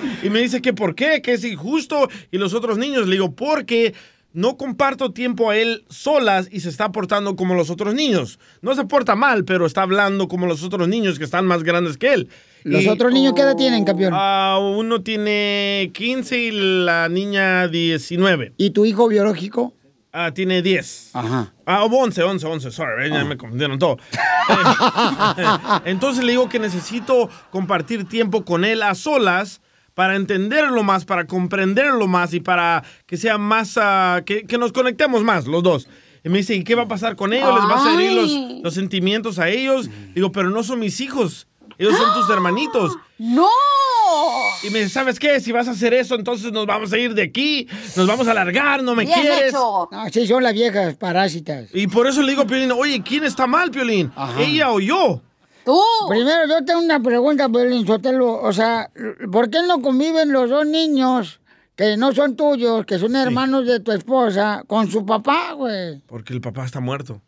*laughs* Y me dice que por qué, que es injusto. Y los otros niños, le digo, porque no comparto tiempo a él solas y se está portando como los otros niños. No se porta mal, pero está hablando como los otros niños que están más grandes que él. ¿Los Y- otros niños qué edad tienen, campeón? Ah, uno tiene 15 y la niña 19. ¿Y tu hijo biológico? Ah, tiene 10. Ajá. Ah, 11, 11, 11, sorry, ya me confundieron todo. *laughs* Eh, *laughs* Entonces le digo que necesito compartir tiempo con él a solas para entenderlo más, para comprenderlo más y para que sea más, ah, que, que nos conectemos más los dos. Y me dice, ¿y qué va a pasar con ellos? ¿Les vas a herir los, los sentimientos a ellos? Digo, pero no son mis hijos, ellos son tus *gasps* hermanitos. ¡No! Y me dice, ¿sabes qué? Si vas a hacer eso, entonces nos vamos a ir de aquí, nos vamos a largar, no me Bien quieres. hecho. No, sí, son las viejas parásitas. Y por eso le digo a Piolín, oye, ¿quién está mal, Piolín? ¿Ella o yo? Tú. Primero, yo tengo una pregunta, Pelín Sotelo. O sea, ¿por qué no conviven los dos niños que no son tuyos, que son hermanos de tu esposa, con su papá, güey? Porque el papá está muerto.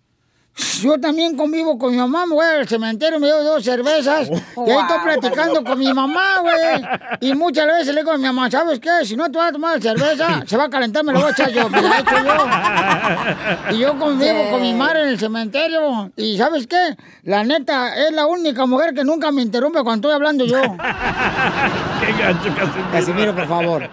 Yo también convivo con mi mamá, me voy al cementerio, me doy dos cervezas y ahí estoy platicando con mi mamá, güey. Y muchas veces le digo a mi mamá, ¿sabes qué? Si no te vas a tomar cerveza, se va a calentar, me lo voy a echar yo, me la echo yo. Y yo convivo con mi madre en el cementerio. Y ¿sabes qué? La neta, es la única mujer que nunca me interrumpe cuando estoy hablando yo. Qué gancho, Casimiro. Casimiro, por favor.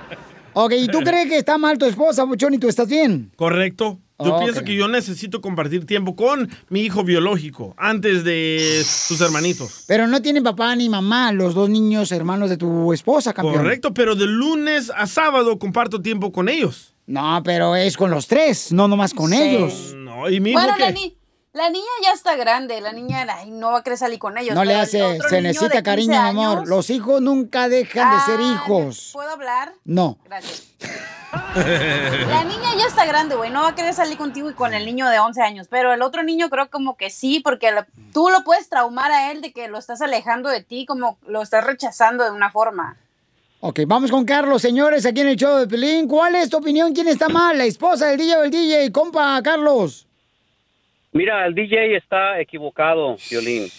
Ok, ¿y tú crees que está mal tu esposa, Buchón, y tú estás bien? Correcto. Yo pienso que yo necesito compartir tiempo con mi hijo biológico antes de sus hermanitos. Pero no tienen papá ni mamá, los dos niños hermanos de tu esposa, campeón. Correcto, pero de lunes a sábado comparto tiempo con ellos. No, pero es con los tres, no nomás con Sí. ellos. No, y mi hijo Bueno, que... la, ni- la niña ya está grande. La niña ay, no va a querer salir con ellos. No le hace, se necesita de 15 cariño, amor. Los hijos nunca dejan de ser Ah, hijos. ¿Puedo hablar? No. Gracias. *laughs* La niña ya está grande, güey. No va a querer salir contigo y con el niño de 11 años. Pero el otro niño creo como que sí, porque tú lo puedes traumar a él de que lo estás alejando de ti, como lo estás rechazando de una forma. Ok, vamos con Carlos, señores, aquí en el show de Pelín. ¿Cuál es tu opinión? ¿Quién está mal? ¿La esposa del DJ o el DJ? Compa, Carlos. Mira, el DJ está equivocado, Violín.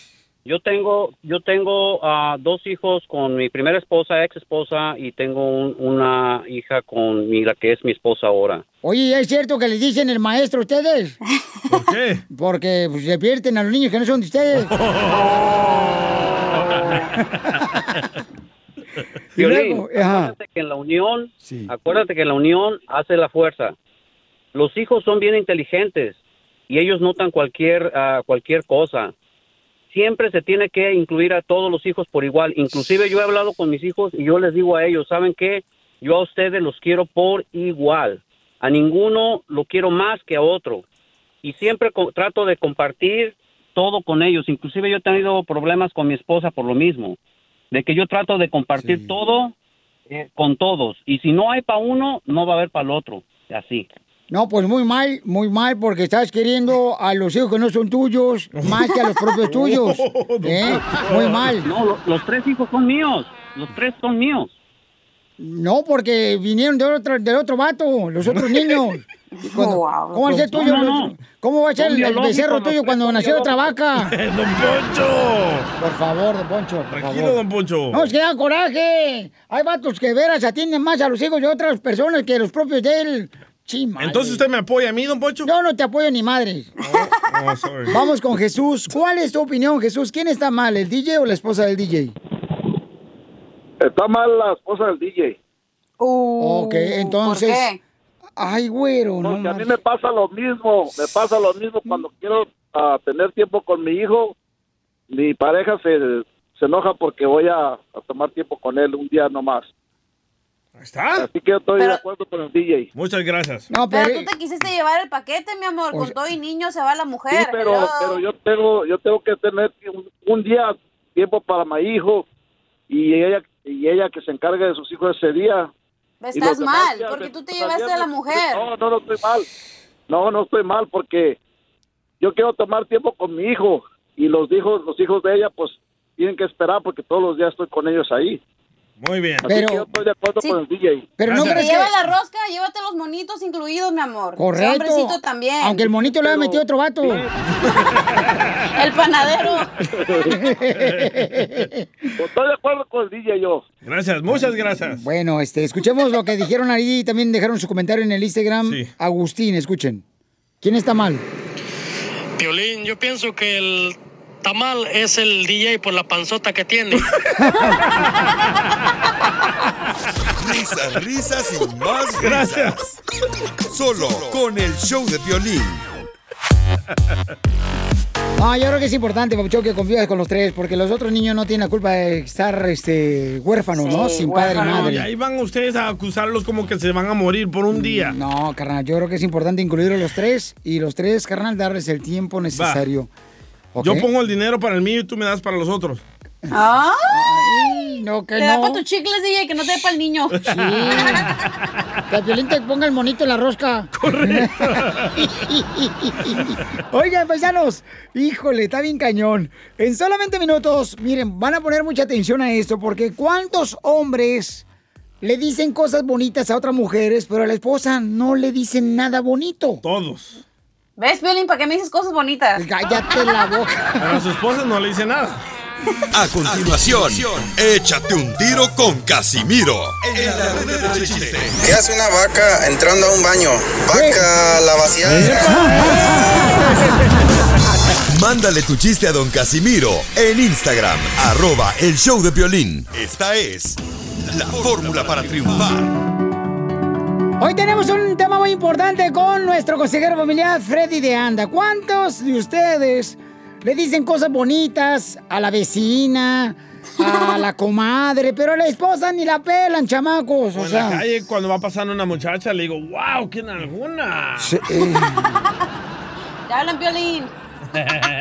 Yo tengo, yo tengo ah, dos hijos con mi primera esposa, ex esposa, y tengo un- una hija con mi, la que es mi esposa ahora. Oye, ¿es cierto que le dicen el maestro a ustedes? *laughs* ¿Por qué? Porque pues, se pierden a los niños que no son de ustedes. *laughs* Y Violín, luego, ajá. acuérdate que en la unión, acuérdate que en la unión hace la fuerza. Los hijos son bien inteligentes y ellos notan cualquier ah, cualquier cosa. Siempre se tiene que incluir a todos los hijos por igual. Inclusive yo he hablado con mis hijos y yo les digo a ellos, ¿saben qué? Yo a ustedes los quiero por igual. A ninguno lo quiero más que a otro. Y siempre trato de compartir todo con ellos. Inclusive yo he tenido problemas con mi esposa por lo mismo. De que yo trato de compartir todo eh, con todos. Y si no hay para uno, no va a haber para el otro. Así. No, pues muy mal, muy mal, porque estás queriendo a los hijos que no son tuyos más que a los propios *laughs* tuyos. ¿Eh? Muy mal. No, lo- los tres hijos son míos. Los tres son míos. No, porque vinieron de otro, del otro vato, los otros *laughs* niños. Y cuando- Wow. ¿Cómo va a ser No, tuyo? no. ¿Cómo va a ser el, becerro tuyo cuando nació otra vaca? *laughs* ¡Don Poncho! Por favor, don Poncho. Tranquilo, favor. don Poncho. No, es que da coraje. Hay vatos que veras atienden más a los hijos de otras personas que los propios de él. Sí, madre. Entonces usted me apoya a mí, don Poncho. Yo no te apoyo ni madre. Oh, sorry. Vamos con Jesús. ¿Cuál es tu opinión, Jesús? ¿Quién está mal, el DJ o la esposa del DJ? Está mal la esposa del DJ. ok, entonces. Ay, güero, no Porque a mí me pasa lo mismo, me pasa lo mismo cuando quiero ah, tener tiempo con mi hijo, mi pareja se, se enoja porque voy a, a tomar tiempo con él un día nomás. ¿Está? Así que yo estoy de acuerdo con el DJ. Muchas gracias. pero, tú te quisiste llevar el paquete, mi amor. Con todo y niño se va la mujer. Sí, pero, Hello. pero yo tengo yo tengo que tener un, un día tiempo para mi hijo y ella y ella que se encargue de sus hijos ese día. Y los Estás demás mal, días porque de- tú te llevaste a la mujer. No, no, no estoy mal. No, no estoy mal porque yo quiero tomar tiempo con mi hijo y los hijos, los hijos de ella, pues tienen que esperar porque todos los días estoy con ellos ahí. Muy bien. Que yo estoy de acuerdo con el DJ. Pero no crees lleva que- la rosca, llévate los monitos incluidos, mi amor. Correcto. hombrecito también. Aunque el monito le haya metido otro vato. *laughs* El panadero. Estoy de acuerdo con el DJ yo. Gracias, muchas gracias. Bueno, este, escuchemos lo que dijeron ahí. También dejaron su comentario en el Instagram. Agustín, escuchen. ¿Quién está mal? Piolín, yo pienso que el tamal es el DJ por la panzota que tiene. Risas, risas y más risas. Solo con el show de violín. No, yo creo que es importante, Papuchón, que convivas con los tres, porque los otros niños no tienen la culpa de estar este, huérfanos, ¿no? Sin padre y No, y madre. ahí van ustedes a acusarlos como que se van a morir por un día. No, carnal, yo creo que es importante incluir a los tres y los tres, carnal, darles el tiempo necesario. Yo pongo el dinero para el mío y tú me das para los otros. ¿Ah? Ay, no, que Te da no. para tus chicles, DJ, que no te dé para el niño. *laughs* Que el violín te ponga el monito en la rosca. Correcto. *laughs* Oigan, paisanos, híjole, está bien cañón. En solamente minutos, miren, van a poner mucha atención a esto, porque ¿cuántos hombres le dicen cosas bonitas a otras mujeres, pero a la esposa no le dicen nada bonito? Todos. ¿Ves, Violín? ¿Para qué me dices cosas bonitas? Cállate la boca. Pero *laughs* a su esposa no le dice nada. A continuación, échate un tiro con Casimiro. En la ruleta de chiste. ¿Qué hace una vaca entrando a un baño? Vaca, la *laughs* Mándale tu chiste a don Casimiro en Instagram, arroba el show de violín. Esta es la fórmula para triunfar. Hoy tenemos un tema muy importante con nuestro consejero familiar Freddy de Anda. ¿Cuántos de ustedes le dicen cosas bonitas a la vecina, a la *laughs* comadre, pero a la esposa ni la pelan, chamacos? O O en la calle, cuando va pasando una muchacha, le digo, wow, qué alguna. sí, eh, *laughs* Te hablan, Violín.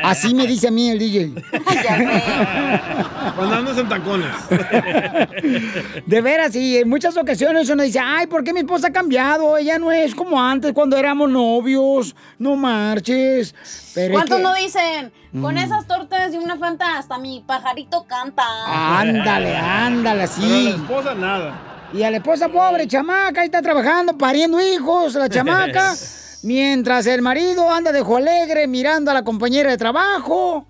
Así me dice a mí el DJ. Cuando andas en tacones. De veras, y en muchas ocasiones uno dice, ay, ¿por qué mi esposa ha cambiado? Ella no es como antes cuando éramos novios, no marches. Pero es ¿Cuántos que- no dicen? Con Mm. esas tortas y una fanta, hasta mi pajarito canta. Ándale, ándale, Pero a la así. esposa nada. Y a la esposa pobre, chamaca, ahí está trabajando, pariendo hijos, la chamaca. *laughs* mientras el marido anda de alegre mirando a la compañera de trabajo.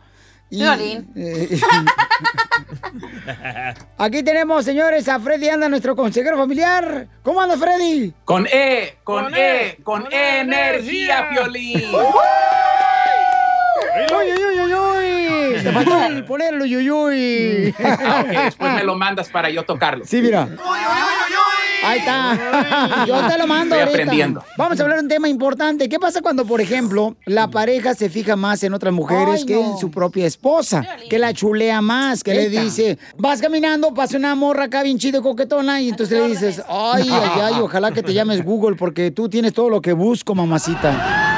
Y, Violín. eh, *laughs* aquí tenemos, señores, a Freddy Anda, nuestro consejero familiar. ¿Cómo anda, Freddy? Con E, con, Con E, E, con, con E, energía. energía, Piolín. *laughs* ¡Uy, uy, uy, uy, uy! Te faltó el poner el uy, uy, uy. Ah, *laughs* ok, después me lo mandas para yo tocarlo. Sí, mira. Ahí está. Yo te lo mando Estoy ahorita. aprendiendo. Vamos a hablar de un tema importante. ¿Qué pasa cuando, por ejemplo, la pareja se fija más en otras mujeres Ay, que no. en su propia esposa? Que la chulea más, que le dice, vas caminando, pasa una morra acá bien chido y coquetona y entonces le dices, ay, ay, ay, *laughs* ojalá que te llames Google porque tú tienes todo lo que busco, mamacita.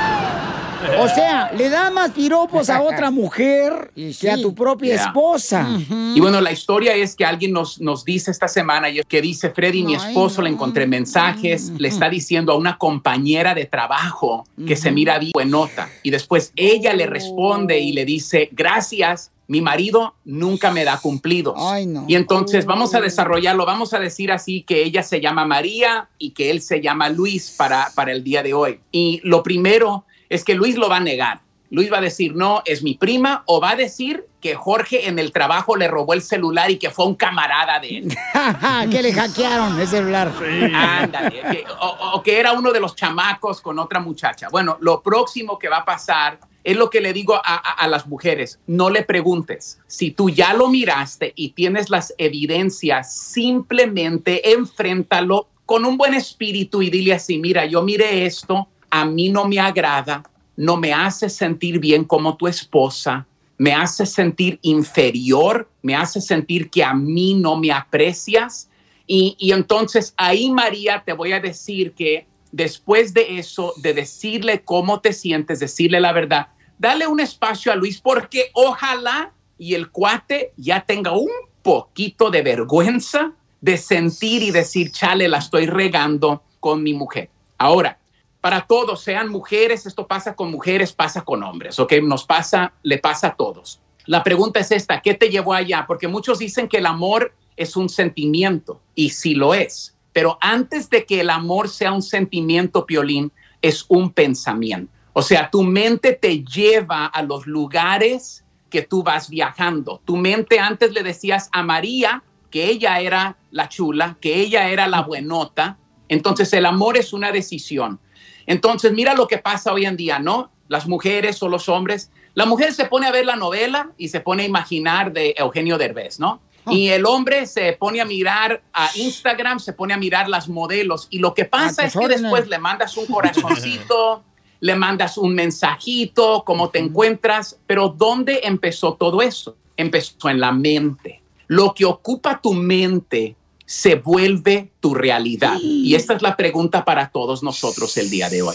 O sea, le da más piropos a otra mujer *laughs* que a tu propia Yeah. esposa. Y bueno, la historia es que alguien nos, nos dice esta semana y que dice, Freddy, mi Ay, esposo, le encontré mensajes, le está diciendo a una compañera de trabajo que se mira bien buenota. Y después ella le responde y le dice, gracias, mi marido nunca me da cumplidos. Y entonces vamos a desarrollarlo, vamos a decir así que ella se llama María y que él se llama Luis para, para el día de hoy. Y lo primero es que Luis lo va a negar. Luis va a decir, no, es mi prima, o va a decir que Jorge en el trabajo le robó el celular y que fue un camarada de él. *laughs* que le hackearon el celular. Ándale, que- o, o que era uno de los chamacos con otra muchacha. Bueno, lo próximo que va a pasar es lo que le digo a, a- a las mujeres, no le preguntes. Si tú ya lo miraste y tienes las evidencias, simplemente enfréntalo con un buen espíritu y dile así, mira, yo miré esto, a mí no me agrada, no me hace sentir bien como tu esposa, me hace sentir inferior, me hace sentir que a mí no me aprecias. Y, y entonces ahí, María, te voy a decir que después de eso, de decirle cómo te sientes, decirle la verdad, dale un espacio a Luis porque ojalá y el cuate ya tenga un poquito de vergüenza de sentir y decir, chale, la estoy regando con mi mujer. Ahora, para todos, sean mujeres, esto pasa con mujeres, pasa con hombres, ¿ok? Nos pasa, le pasa a todos. La pregunta es esta, ¿qué te llevó allá? Porque muchos dicen que el amor es un sentimiento, y sí lo es, pero antes de que el amor sea un sentimiento, Piolín, es un pensamiento. O sea, tu mente te lleva a los lugares que tú vas viajando. Tu mente antes le decías a María que ella era la chula, que ella era la buenota. Entonces el amor es una decisión. Entonces mira lo que pasa hoy en día, ¿no? Las mujeres o los hombres. La mujer se pone a ver la novela y se pone a imaginar de Eugenio Derbez, ¿no? Y el hombre se pone a mirar a Instagram, se pone a mirar las modelos. Y lo que pasa A es que después le mandas un *laughs* corazoncito, le mandas un mensajito, cómo te encuentras. Pero ¿dónde empezó todo eso? Empezó en la mente. Lo que ocupa tu mente se vuelve tu realidad. Y esta es la pregunta para todos nosotros el día de hoy.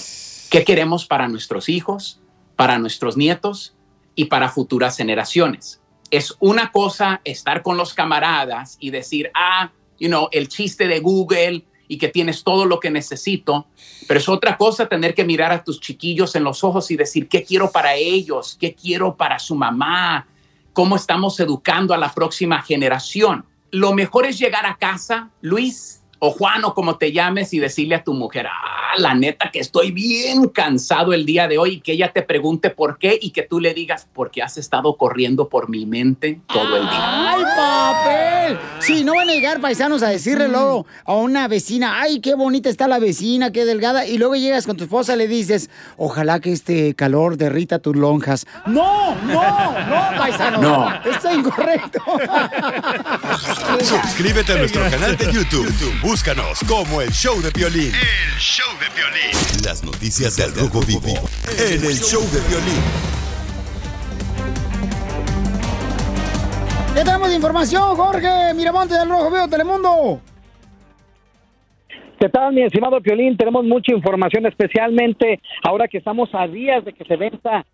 ¿Qué queremos para nuestros hijos, para nuestros nietos y para futuras generaciones? Es una cosa estar con los camaradas y decir, ah, you know, el chiste de Google y que tienes todo lo que necesito, pero es otra cosa tener que mirar a tus chiquillos en los ojos y decir, ¿qué quiero para ellos? ¿Qué quiero para su mamá? ¿Cómo estamos educando a la próxima generación? Lo mejor es llegar a casa, Luis o Juan o como te llames y decirle a tu mujer, ah, la neta que estoy bien cansado el día de hoy y que ella te pregunte por qué y que tú le digas, porque has estado corriendo por mi mente todo el día. ¡Ay, papel! Sí, no van a llegar paisanos a decirle luego a una vecina, ¡ay, qué bonita está la vecina, qué delgada! Y luego llegas con tu esposa y le dices, ojalá que este calor derrita tus lonjas. ¡No, no, no, paisano! No. Está incorrecto. Suscríbete a nuestro canal de YouTube. YouTube, Búscanos como el show de violín. El show de violín. Las noticias del Rojo Vivo en el show de violín. ¿Qué tenemos de información, Jorge Miramonte del Rojo Vivo Telemundo? ¿Qué tal, mi estimado Piolín? Tenemos mucha información, especialmente ahora que estamos a días de que se venza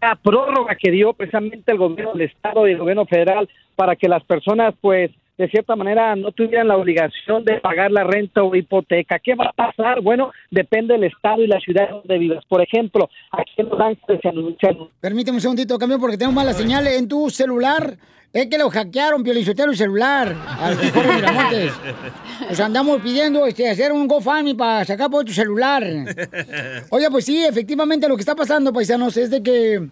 la prórroga que dio precisamente el gobierno del estado y el gobierno federal para que las personas pues de cierta manera no tuvieran la obligación de pagar la renta o hipoteca. ¿Qué va a pasar? Bueno, depende del estado y la ciudad donde vivas. Por ejemplo, aquí en Los Ángeles se anuncian Permíteme un segundito, cambio, porque tenemos mala señal en tu celular. Es que lo hackearon, Piolichotero, el celular. Al Jorge Miramontes. *laughs* Nos andamos pidiendo este, hacer un GoFundMe para sacar por tu celular. Oye, pues sí, efectivamente lo que está pasando, paisanos, es de que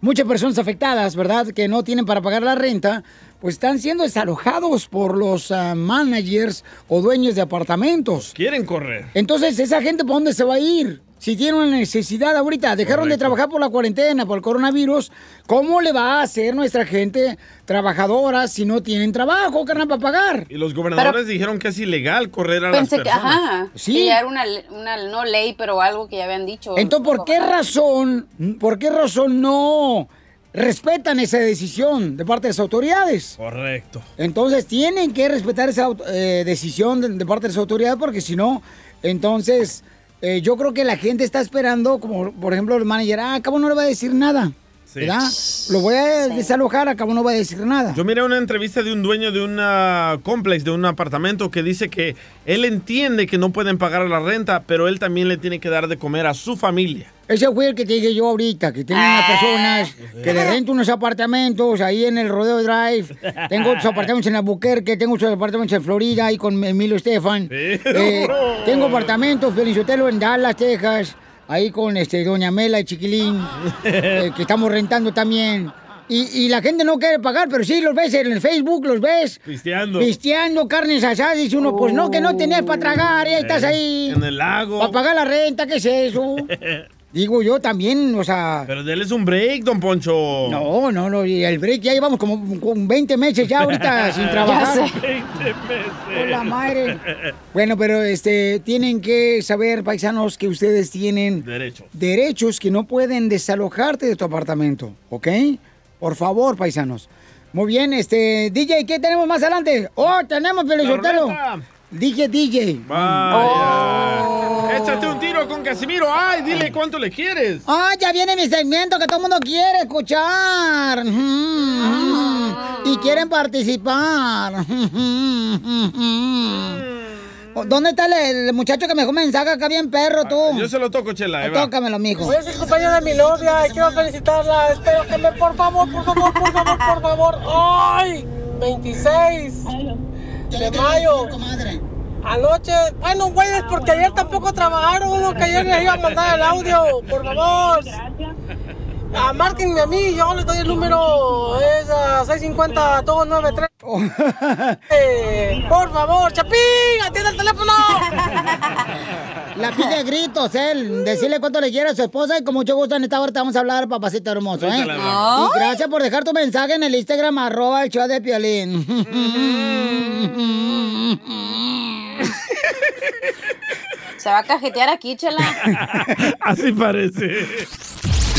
muchas personas afectadas, ¿verdad? Que no tienen para pagar la renta, pues están siendo desalojados por los ah, managers o dueños de apartamentos. Quieren correr. Entonces, ¿esa gente por dónde se va a ir? Si tiene una necesidad ahorita, dejaron de trabajar por la cuarentena, por el coronavirus, ¿cómo le va a hacer nuestra gente trabajadora si no tienen trabajo, carnal, para pagar? Y los gobernadores dijeron que es ilegal correr a Pensé las que, personas. ajá, Sí. que ya era una, una, no ley, pero algo que ya habían dicho. Entonces, ¿por qué razón, por qué razón no respetan esa decisión de parte de las autoridades? Correcto. Entonces tienen que respetar esa eh, decisión de, de parte de las autoridades porque si no, entonces eh, yo creo que la gente está esperando, como por ejemplo el manager, ah, acabo no le va a decir nada, Sí. ¿verdad? Lo voy a desalojar, acabo no va a decir nada. Yo miré una entrevista de un dueño de un ah, complex, de un apartamento, que dice que él entiende que no pueden pagar la renta, pero él también le tiene que dar de comer a su familia. Ese fue el que te dije yo ahorita, que tiene unas personas que le rento unos apartamentos ahí en el Rodeo Drive. Tengo otros apartamentos en Albuquerque, tengo otros apartamentos en Florida, ahí con Emilio Estefan. Eh, *laughs* tengo apartamentos, Felicitelo, en Dallas, Texas, ahí con este Doña Mela y Chiquilín, eh, que estamos rentando también. Y, y la gente no quiere pagar, pero sí los ves en el Facebook, los ves. Pisteando. Pisteando carnes asadas, dice uno, pues no, que no tenías para tragar, y ahí estás ahí. En el lago. Para pagar la renta, ¿qué es eso? *laughs* Digo yo también, o sea... Pero déles un break, don Poncho. No, no, no, y el break ya llevamos como con 20 meses ya ahorita *laughs* sin trabajar. Ya sé. 20 meses. Hola, madre. *laughs* Bueno, pero este tienen que saber, paisanos, que ustedes tienen Derecho. derechos que no pueden desalojarte de tu apartamento, ¿ok? Por favor, paisanos. Muy bien, este, DJ, ¿qué tenemos más adelante? Oh, tenemos Pelizotelo. Dije DJ. Vaya. Échate un tiro con Casimiro. Ay, dile cuánto le quieres. Ah, ya viene mi segmento que todo el mundo quiere escuchar. Y quieren participar. ¿Dónde está el, el muchacho que me dejó mensaje acá bien perro tú? Yo se lo toco, Chela. ahí va. Tócamelo, mijo. Voy a ser compañera de mi novia y quiero felicitarla. Espero que me, por favor, por favor, por favor, por favor. ¡Ay! 26 de mayo. Anoche, bueno, güeyes, porque ayer tampoco trabajaron, uno que ayer les iba a mandar el audio, por favor. Ah, márquenme a mí, yo les doy el número, es ah, *laughs* 650-293. Eh, por favor, Chapín, atiende el teléfono. *laughs* La pide gritos, él. Decirle cuánto le quiere a su esposa y con mucho gusto en esta hora te vamos a hablar, papacito hermoso, ¿eh? Y gracias por dejar tu mensaje en el Instagram, arroba el show de Piolín. *laughs* Se va a cajetear aquí, chela. Así parece.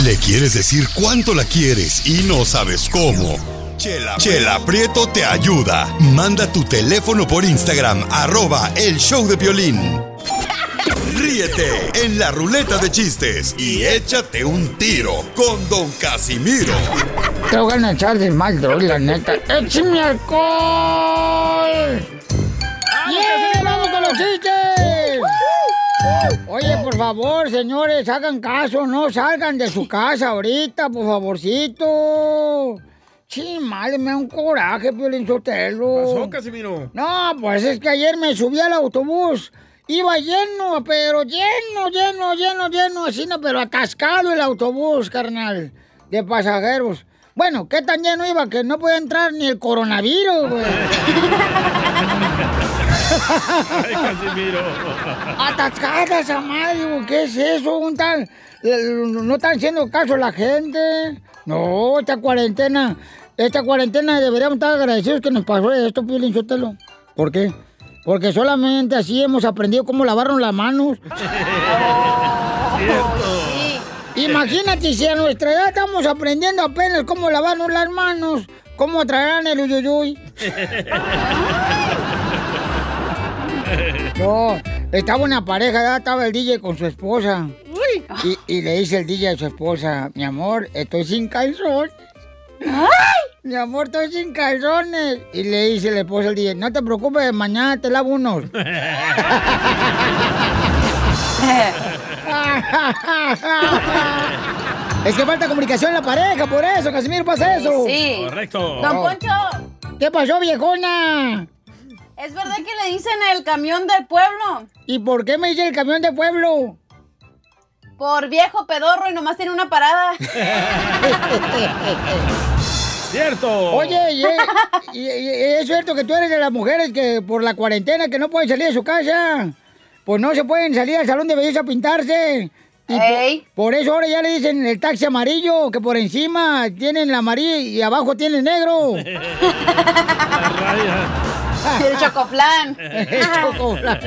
Le quieres decir cuánto la quieres y no sabes cómo. Chela, Chela Prieto te ayuda. Manda tu teléfono por Instagram, arroba el show de violín. Ríete en la ruleta de chistes y échate un tiro con Don Casimiro. Te voy a echar de mal, droga, la neta. ¡Échame alcohol! ¡Yeah! ¡Vamos con los chistes! Oye, por favor, señores, hagan caso, no salgan de su *laughs* casa ahorita, por favorcito. Sí, madre, me da un coraje, Piolín Sotelo. pasó, Casimiro? No, pues es que ayer me subí al autobús. Iba lleno, pero lleno, lleno, lleno, lleno, así, no, pero atascado el autobús, carnal, de pasajeros. Bueno, ¿qué tan lleno iba? Que no podía entrar ni el coronavirus, güey. *laughs* Ay, Casimiro. Atascada esa madre, ¿qué es eso? Un tal, no están haciendo caso la gente. No, esta cuarentena, esta cuarentena deberíamos estar agradecidos que nos pasó esto, Piolín Sotelo. ¿Por qué? Porque solamente así hemos aprendido cómo lavarnos las manos. Imagínate si a nuestra edad estamos aprendiendo apenas cómo lavarnos las manos, cómo traerán el uyuyuy. *laughs* *laughs* No, estaba una pareja, ya estaba el DJ con su esposa. Y, y le dice el DJ a su esposa, mi amor, estoy sin calzones. Mi amor, estoy sin calzones. Y le dice la esposa al DJ, no te preocupes, mañana te lavo unos. *laughs* *laughs* es que falta comunicación en la pareja, por eso, Casimiro, pasa eso. Sí. Correcto. Don Poncho, ¿Qué pasó, viejona? ¿Es verdad que le dicen el camión del pueblo? ¿Y por qué me dice el camión de pueblo? Por viejo pedorro y nomás tiene una parada. *laughs* ¡Cierto! Oye, y, y- y- y es cierto que tú eres de las mujeres que por la cuarentena que no pueden salir de su casa. Pues no se pueden salir al salón de belleza a pintarse. Y por, por eso ahora ya le dicen el taxi amarillo, que por encima tienen la amarillo y abajo tienen negro. *laughs* El *laughs* chocoflán. El chocoflán.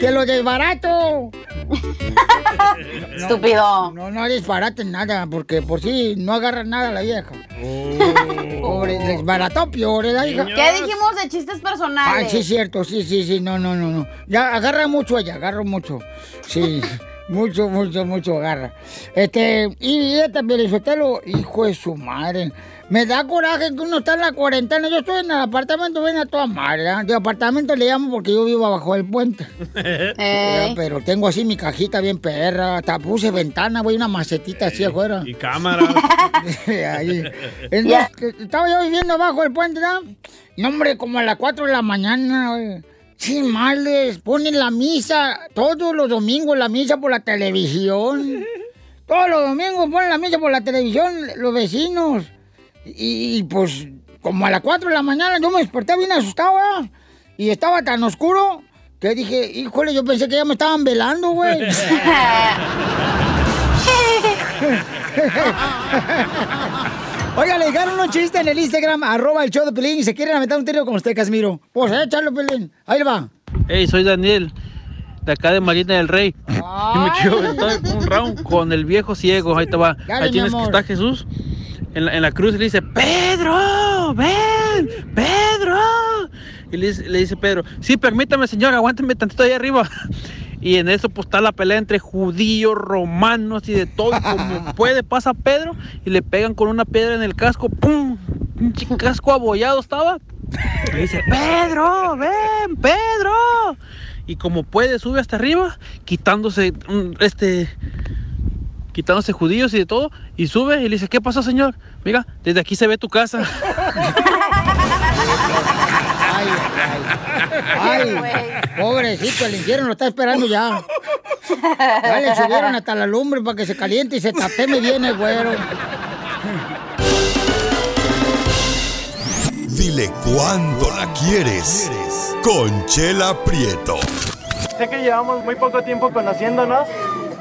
que lo desbarato. *laughs* Estúpido. No, no desbaraten nada, porque por si no agarran nada la vieja. Pobre, desbarató peor, ¿eh, la hija? ¿Qué dijimos de chistes personales? Ay, sí, es cierto, sí, sí, sí, no, no, no, no. Ya agarra mucho ella, agarra mucho. Sí, mucho, mucho, mucho agarra. Este, y este Pelizotelo, hijo de su madre. Me da coraje que uno está en la cuarentena. Yo estoy en el apartamento, ven a toda madre. ¿eh? De apartamento le llamo porque yo vivo abajo del puente. *laughs* Pero tengo así mi cajita bien perra. Hasta puse ventana, güey, una macetita así afuera. Y cámaras. *laughs* Ahí. Entonces, estaba yo viviendo abajo del puente, ¿no? No, hombre, como a las 4 de la mañana, güey. Sin males, ponen la misa todos los domingos, la misa por la televisión. *laughs* Todos los domingos ponen la misa por la televisión los vecinos. Y, y, pues, como a las 4 de la mañana, yo me desperté bien asustado, ¿verdad? Y estaba tan oscuro que dije, híjole, yo pensé que ya me estaban velando, güey. *laughs* Oiga, le dejaron un chiste en el Instagram, arroba el show de Pelín, y se quieren aventar un tiro con usted, Casimiro. Pues échalo, Pelín. Ahí le va. Hey, soy Daniel, de acá de Marina del Rey. Y *laughs* me quiero aventar un round con el viejo ciego. Ahí te va. Dale, Ahí tienes que está Jesús en la, en la cruz le dice, Pedro, ven, Pedro. Y le, dice- le dice Pedro, sí, permítame, señor, aguántame tantito ahí arriba. Y en eso pues está la pelea entre judíos, romanos y de todo. Y como *laughs* puede pasa Pedro y le pegan con una piedra en el casco. ¡Pum! Un casco abollado estaba. Le dice, Pedro, ven, Pedro. Y como puede, sube hasta arriba, quitándose este quitándose judíos y de todo, y sube y le dice, ¿qué pasó, señor? Mira, desde aquí se ve tu casa. Ay, pobrecito, el infierno lo está esperando ya. Ya le subieron hasta la lumbre para que se caliente y se tateme bien el güero. Dile cuándo la quieres. Conchela Prieto. Sé que llevamos muy poco tiempo conociéndonos.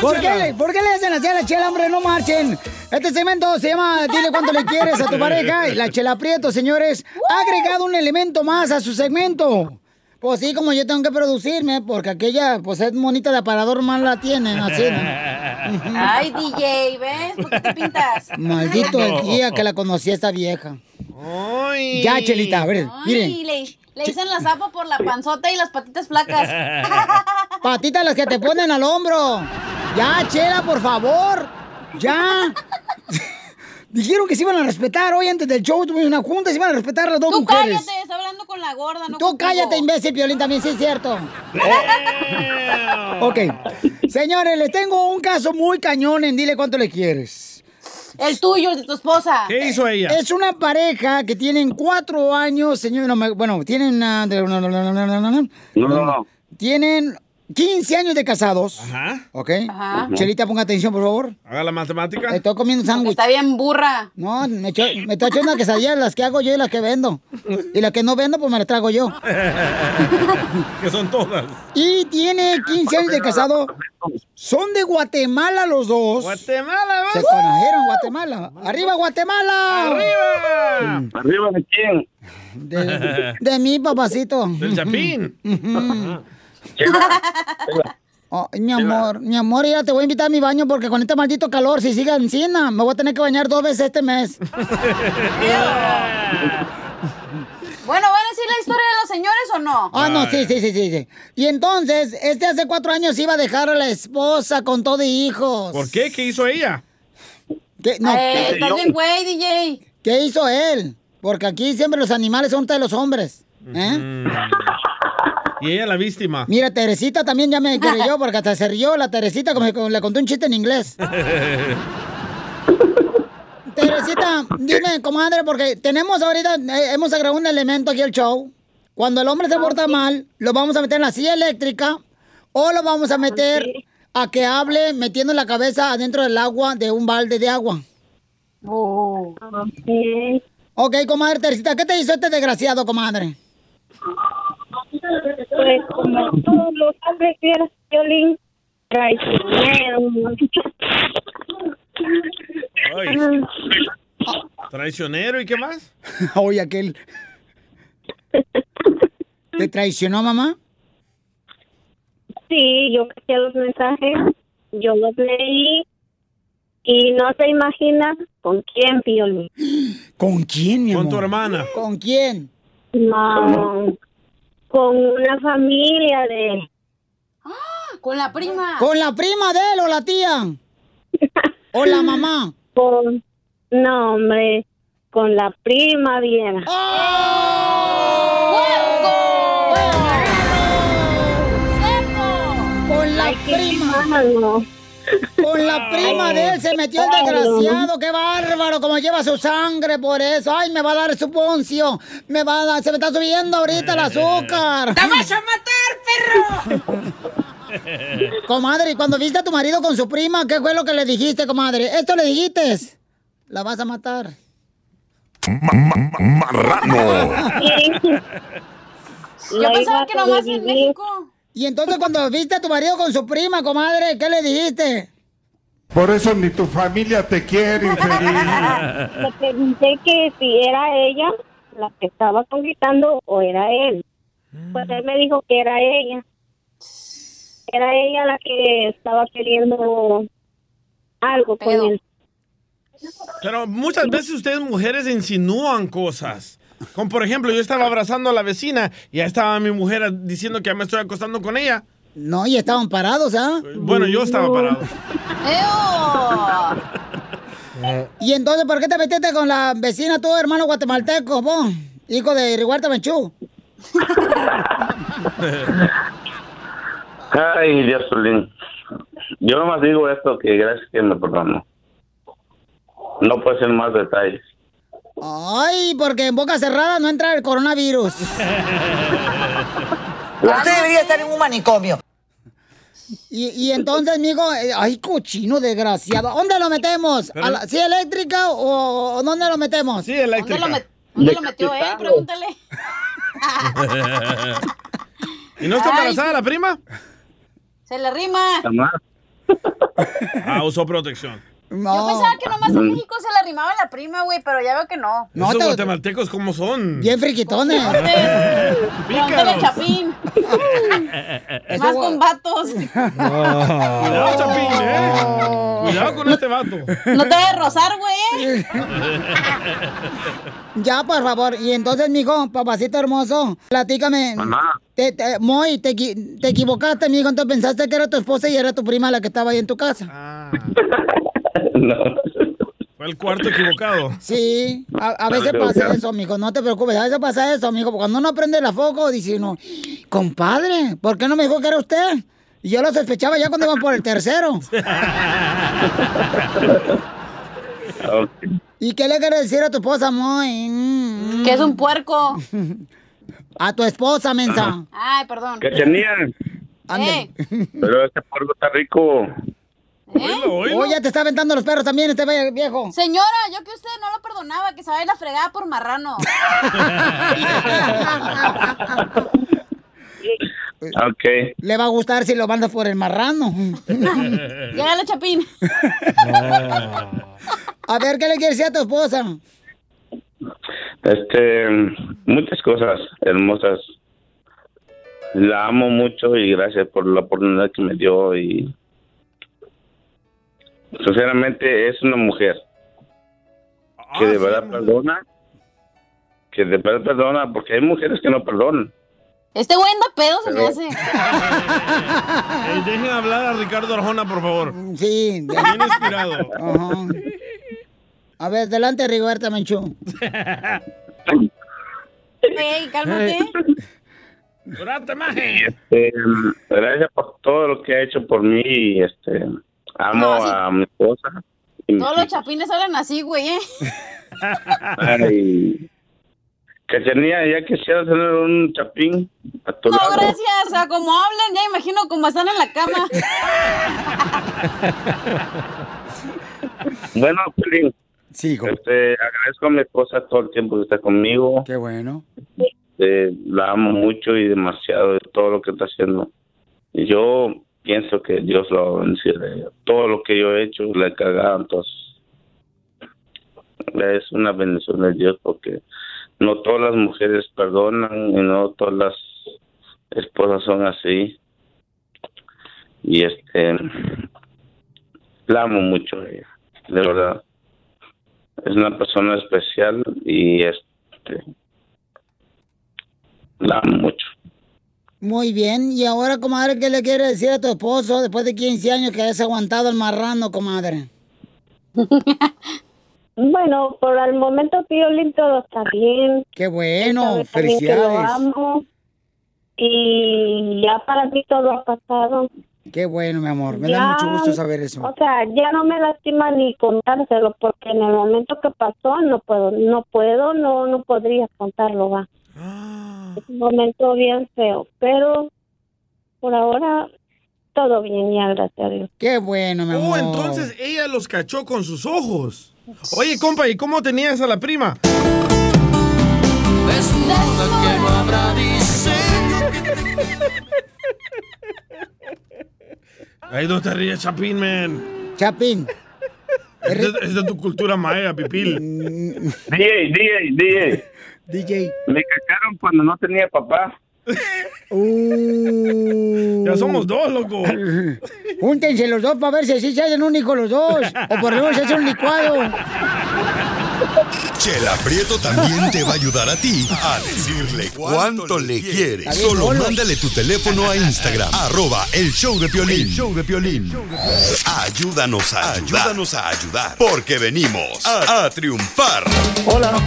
¿Por qué, ¿Por qué le hacen así a la chela, hombre? No marchen. Este segmento se llama Dile cuánto le quieres a tu pareja. Y *laughs* la chela Prieto, señores, ha agregado un elemento más a su segmento. Pues sí, como yo tengo que producirme, porque aquella, pues es monita de aparador, más la tienen, así. ¿no? *laughs* Ay, DJ, ¿ves? ¿Por qué te pintas? *laughs* Maldito el día que la conocí a esta vieja. Ya, Chelita, a ver, Ay, miren. Le, dicen la sapo por la panzota y las patitas flacas. *laughs* Patitas las que te ponen al hombro. Ya, Chela, por favor. Ya. *laughs* Dijeron que se iban a respetar hoy antes del show. Tuvimos una junta, se iban a respetar las dos Tú mujeres. cállate, está hablando con la gorda, no Tú contigo. cállate, imbécil, Piolín, también, sí es cierto. *laughs* ok. Señores, les tengo un caso muy cañón en Dile Cuánto Le Quieres. El tuyo, el de tu esposa. ¿Qué hizo ella? Es una pareja que tienen cuatro años, señor. bueno, tienen. ah. No, no, no. Tienen 15 años de casados. Ajá. ¿Ok? Ajá. Chelita, ponga atención, por favor. Haga la matemática. Estoy comiendo sándwich. Está bien burra. No, me, echo- me estoy echando una quesadilla, las que hago yo y las que vendo. Y las que no vendo, pues me las trago yo. *laughs* que son todas. Y tiene 15 años de casado. Son de Guatemala los dos. Guatemala, Se conocieron en Guatemala. ¡Arriba, Guatemala! ¡Arriba! ¿Arriba de quién? De, de mí, papacito. Del Chapín. *laughs* Oh, mi amor, mi amor, ya te voy a invitar a mi baño porque con este maldito calor, si sigue encina, me voy a tener que bañar dos veces este mes. *laughs* Bueno, ¿van a decir la historia de los señores o no? Ah, no, sí, sí, sí, sí, sí. Y entonces, este hace cuatro años iba a dejar a la esposa con todo y hijos. ¿Por qué? ¿Qué hizo ella? ¿Qué? No. Eh, estás bien, güey, DJ. ¿Qué hizo él? Porque aquí siempre los animales son de los hombres. ¿eh? Mm. Y ella la víctima. Mira, Teresita también ya me creyó porque hasta se rió la Teresita como le contó un chiste en inglés. *laughs* Teresita, dime, comadre, porque tenemos ahorita, eh, hemos agregado un elemento aquí al show. Cuando el hombre se porta mal, lo vamos a meter en la silla eléctrica o lo vamos a meter a que hable metiendo la cabeza adentro del agua de un balde de agua. Oh. Ok, comadre Teresita, ¿qué te hizo este desgraciado, comadre? Pues como todos los hombres que eran violín, traicionero. Ay. Traicionero y qué más? *laughs* Oye, aquel. ¿Te traicionó, mamá? Sí, yo caché los mensajes, yo los leí y no se imagina con quién violín. *gasps* ¿Con quién, mi Con amor? tu hermana. ¿Con quién? No, con una familia de... Con la prima. ¿Con la prima de él o la tía? *laughs* ¿O la mamá? Con, no, hombre, con la prima vieja. Con la prima. Con la prima de él se metió el desgraciado, qué bárbaro, como lleva su sangre por eso. Ay, me va a dar su poncio. Me va a dar, se me está subiendo ahorita el azúcar. *laughs* ¡Te vas a matar, perro! *laughs* Comadre, y cuando viste a tu marido con su prima, ¿qué fue lo que le dijiste, comadre? ¿Esto le dijiste? La vas a matar. Marrano. *laughs* Yo pensaba que nomás en México. Y entonces cuando viste a tu marido con su prima, comadre, ¿qué le dijiste? Por eso ni tu familia te quiere, infeliz. *laughs* Le pregunté que si era ella la que estaba conquistando o era él. Pues él me dijo que era ella. Era ella la que estaba queriendo algo con él. Pero muchas veces ustedes mujeres insinúan cosas. Como por ejemplo, yo estaba abrazando a la vecina y ya estaba mi mujer diciendo que ya me estoy acostando con ella. No, y estaban parados, ¿ah? Bueno, yo estaba parado. *laughs* Y entonces, ¿por qué te metiste con la vecina, tu hermano guatemalteco, vos? Hijo de Riguarta Menchú. *laughs* Ay, Dios Solín. Yo nomás digo esto, que gracias que me perdonó. No puede ser más detalles. Ay, porque en boca cerrada no entra el coronavirus. *laughs* Usted debería estar en un manicomio. Y, y entonces, amigo, eh, ay, cochino desgraciado. ¿Dónde lo metemos? ¿A la, ¿Sí eléctrica o, o dónde lo metemos? Sí, ¿Dónde lo, met- dónde lo metió él? Pregúntale. *laughs* ¿Y no está embarazada la prima? Se le rima. *laughs* Ah, usó protección. Yo pensaba que nomás en México se le rimaba la prima, güey, pero ya veo que no. Esos guatemaltecos, ¿cómo son? Bien friquitones. Pregúntale *laughs* Chapín. *laughs* Más con vatos. Cuidado, Chapín, ¿eh? Cuidado con este vato. No te vayas a rozar, güey. *laughs* Ya, por favor. Y entonces, mijo, papacito hermoso, platícame. Mamá. Te, te- Moy, te, te equivocaste, mijo. Entonces pensaste que era tu esposa y era tu prima la que estaba ahí en tu casa. Fue el cuarto equivocado. Sí, a, a veces pasa eso, mijo. No te preocupes. A veces pasa eso, mijo. Cuando uno prende la foco, dice uno, compadre, ¿por qué no me dijo que era usted? Y yo lo sospechaba ya cuando iban por el tercero. ¿Y qué le quieres decir a tu esposa, Moy? Mm, Que es un puerco. A tu esposa, mensa. Ay, perdón. Cachanía, Eh, pero este puerco está rico. Oh, ya te está aventando los perros también, este viejo. Señora, yo que usted no lo perdonaba, que se vaya la fregada por marrano. *laughs* Ok. Le va a gustar si lo mandas por el marrano. *laughs* Llegale, Chapín. A ver, ¿qué le quieres decir a tu esposa? Este, muchas cosas hermosas. La amo mucho y gracias por la oportunidad que me dio y sinceramente es una mujer que de verdad perdona, que de verdad perdona, porque hay mujeres que no perdonan. Este güey anda pedo, se me hace. Ey, dejen hablar a Ricardo Arjona, por favor. Sí. Bien inspirado. Ajá. A ver, adelante, Rigoberta Menchú. Ey, cálmate. ¡Durante, maje! Este, gracias por todo lo que ha hecho por mí y este, amo No, a mi esposa. Todos los chapines hablan así, güey, ¿eh? Ay, Cachanilla, ya quisiera tener un chapín a tu No, lado. gracias. O sea, como hablan, ya imagino cómo están en la cama. *laughs* Bueno, Piolín, Sí, este, agradezco a mi esposa todo el tiempo que está conmigo. Qué bueno. Eh, la amo mucho y demasiado de todo lo que está haciendo. Y yo pienso que Dios lo va a bendecir. Todo lo que yo he hecho le he cagado, entonces es una bendición de Dios porque no todas las mujeres perdonan y no todas las esposas son así. Y este, la amo mucho a ella, de verdad. Es una persona especial y este, la amo mucho. Muy bien. Y ahora, comadre, ¿qué le quiere decir a tu esposo después de 15 años que hayas aguantado el marrano, comadre? *laughs* Bueno, por el momento, Piolín, todo está bien. Qué bueno, que lo felicidades. amo. Y ya para mí todo ha pasado. Qué bueno, mi amor. Me da mucho gusto saber eso. O sea, ya no me lastima ni contárselo porque en el momento que pasó no puedo, no puedo, no, no podría contarlo, va. Es un momento bien feo, pero por ahora todo bien, ya gracias a Dios. Qué bueno, mi Oh, amor. entonces ella los cachó con sus ojos. Oye, compa, ¿y cómo tenías a la prima? Que no habrá diseño que *laughs* Ahí no te ríes, Chapín, man. Chapín. Es de, es de tu cultura maya, pipil. *laughs* DJ, DJ, DJ. DJ. Me cacharon cuando no tenía papá. *laughs* Ya somos dos, loco. *laughs* Júntense los dos para ver si así se hacen un hijo los dos. O por lo menos se hace un licuado. *laughs* Chela Prieto también te va a ayudar a ti a decirle cuánto le quiere. Está bien, Solo mándale tu teléfono a Instagram, arroba el show de Piolín. El show de Piolín. Ayúdanos a ayudar. Ayúdanos a ayudar. Porque venimos a, a triunfar. Hola.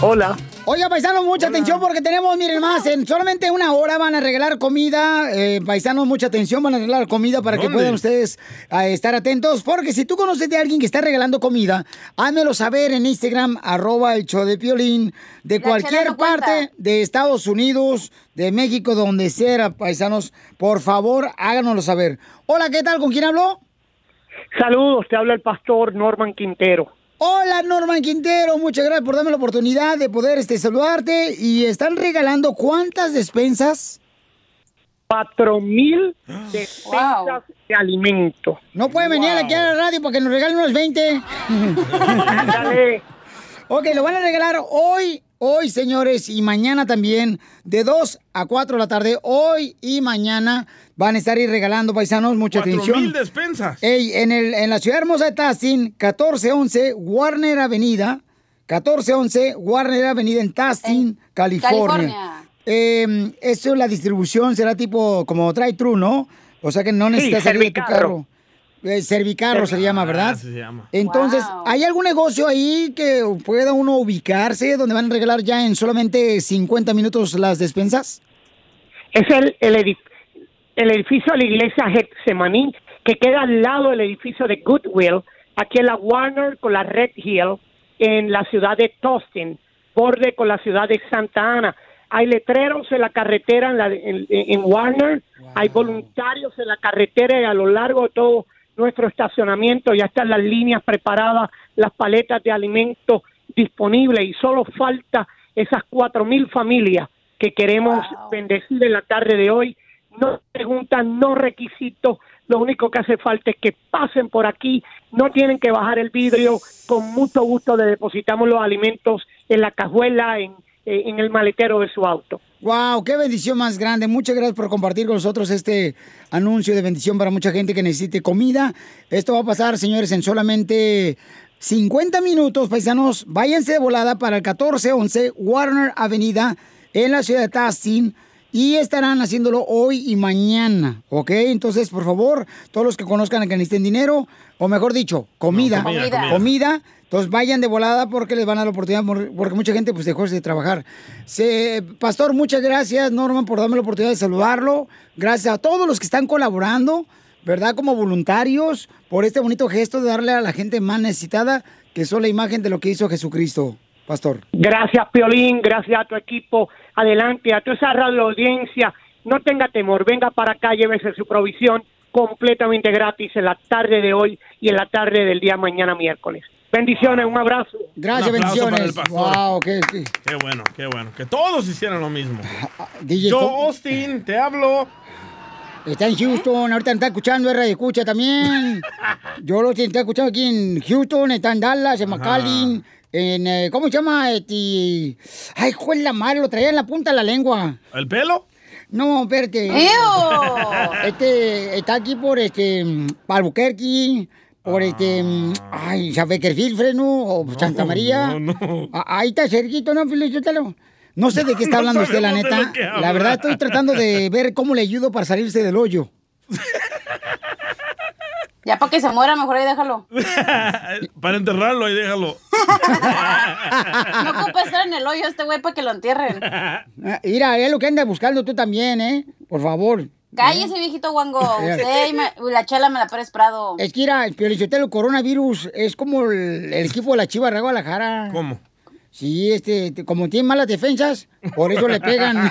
Hola. Oiga, paisanos, mucha atención porque tenemos, miren más, en solamente una hora van a regalar comida. Eh, paisanos, mucha atención, van a regalar comida para que puedan ustedes eh, estar atentos. Porque si tú conoces de alguien que está regalando comida, házmelo saber en Instagram, arroba el show de Piolín, de La cualquier no parte de Estados Unidos, de México, donde sea, paisanos. Por favor, háganoslo saber. Hola, ¿qué tal? ¿Con quién habló? Saludos, te habla el pastor Norman Quintero. Hola Norman Quintero, muchas gracias por darme la oportunidad de poder este, saludarte. Y están regalando cuántas despensas? Cuatro mil *gasps* despensas de alimento. No pueden venir aquí a la radio para que nos regalen unos 20. Ándale. *laughs* ok, lo van a regalar hoy, hoy señores, y mañana también, de 2 a 4 de la tarde, hoy y mañana. Van a estar ahí regalando, paisanos, mucha Cuatro atención. mil despensas. Ey, en, el, en la ciudad hermosa de Tustin, 1411 Warner Avenida, 1411 Warner Avenida en Tustin, California. California. Eh, eso, la distribución será tipo como drive-thru, ¿no? O sea que no necesitas salir de tu carro. Eh, Servicarro se llama, ¿verdad? Así se llama. Entonces, Wow. ¿hay algún negocio ahí que pueda uno ubicarse donde van a regalar ya en solamente 50 minutos las despensas? Es el, el, edif- el edificio de la iglesia Getsemaní, que queda al lado del edificio de Goodwill, aquí en la Warner con la Red Hill, en la ciudad de Tustin, borde con la ciudad de Santa Ana. Hay letreros en la carretera en, la- en- en Warner, hay voluntarios en la carretera y a lo largo de todo nuestro estacionamiento ya están las líneas preparadas, las paletas de alimentos disponibles y solo falta esas cuatro mil familias que queremos bendecir en la tarde de hoy. No preguntan, no requisitos, Lo único que hace falta es que pasen por aquí, no tienen que bajar el vidrio, con mucho gusto le depositamos los alimentos en la cajuela, en, en el maletero de su auto. Wow, qué bendición más grande. Muchas gracias por compartir con nosotros este anuncio de bendición para mucha gente que necesite comida. Esto va a pasar, señores, en solamente 50 minutos, paisanos. Váyanse de volada para el 1411 Warner Avenida en la ciudad de Tustin. Y estarán haciéndolo hoy y mañana, ¿ok? Entonces, por favor, todos los que conozcan a que necesiten dinero, o mejor dicho, comida, No, comida, comida. comida, entonces vayan de volada porque les van a dar la oportunidad, por- porque mucha gente pues dejó de trabajar. Se- Pastor, muchas gracias, Norman, por darme la oportunidad de saludarlo. Gracias a todos los que están colaborando, ¿verdad? Como voluntarios, por este bonito gesto de darle a la gente más necesitada, que son la imagen de lo que hizo Jesucristo, Pastor. Gracias, Piolín, gracias a tu equipo. Adelante, a toda esa radio audiencia. No tenga temor, venga para acá, llévese su provisión completamente gratis en la tarde de hoy y en la tarde del día mañana miércoles. Bendiciones, un abrazo. Gracias, Un aplauso para bendiciones. el pastor. Wow, qué, qué- Qué bueno, qué bueno. Que todos hicieran lo mismo. DJ, Yo, ¿cómo? Austin, te hablo. Está en Houston, ahorita está escuchando, R de escucha también. *laughs* Yo lo está escuchando aquí en Houston, está en Dallas, en McAllen, en, eh, ¿cómo se llama? Este, ay, juez la madre, lo traía en la punta de la lengua. ¿El pelo? No, espérate. ¡Ew! Este, está aquí por, este, Albuquerque, por, este, ay, San Beckerfield, Freno, o Santa María. no, no. Ah, Ahí está cerquito, ¿no? No sé de qué está No hablando usted, la neta. La verdad, estoy tratando de ver cómo le ayudo para salirse del hoyo. *laughs* Ya para que se muera, mejor ahí déjalo. *laughs* Para enterrarlo y déjalo. *laughs* No ocupa estar en el hoyo este güey para que lo entierren. Ah, Mira, es lo que anda buscando tú también, ¿eh? Por favor. Cállese, viejito guango. *laughs* Usted y me- la chela me la Pérez Prado. Es que, mira, Piolichotelo, el coronavirus es como el, el equipo de la Chiva de Guadalajara. ¿Cómo? Sí, este, te- como tienen malas defensas, por eso le pegan.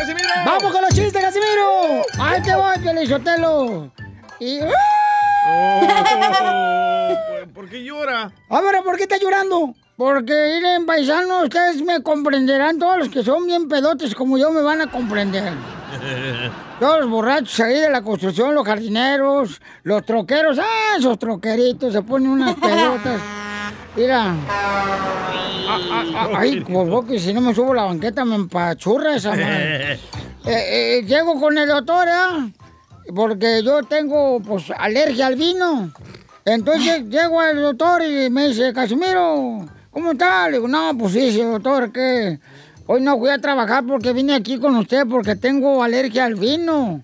¡Vamos, Casimiro! ¡Vamos con los chistes, Casimiro! ¡Ahí te voy, Piolichotelo! Y... Oh, ¿Por qué llora? A ver, ¿por qué está llorando? Porque, miren, paisanos, ustedes me comprenderán, todos los que son bien pedotes como yo me van a comprender. *laughs* Todos los borrachos ahí de la construcción, los jardineros, los troqueros, ah, esos troqueritos se ponen unas pedotas. *laughs* Mira. *laughs* Ay, pues vos que si no me subo la banqueta me empachurra *laughs* esa madre. Eh, eh, llego con el doctor, ¿ah? Porque yo tengo, pues, alergia al vino. Entonces *laughs* llego al doctor y me dice, Casimiro, ¿cómo está? Le digo, no, pues sí, doctor, que hoy no fui a trabajar porque vine aquí con usted porque tengo alergia al vino.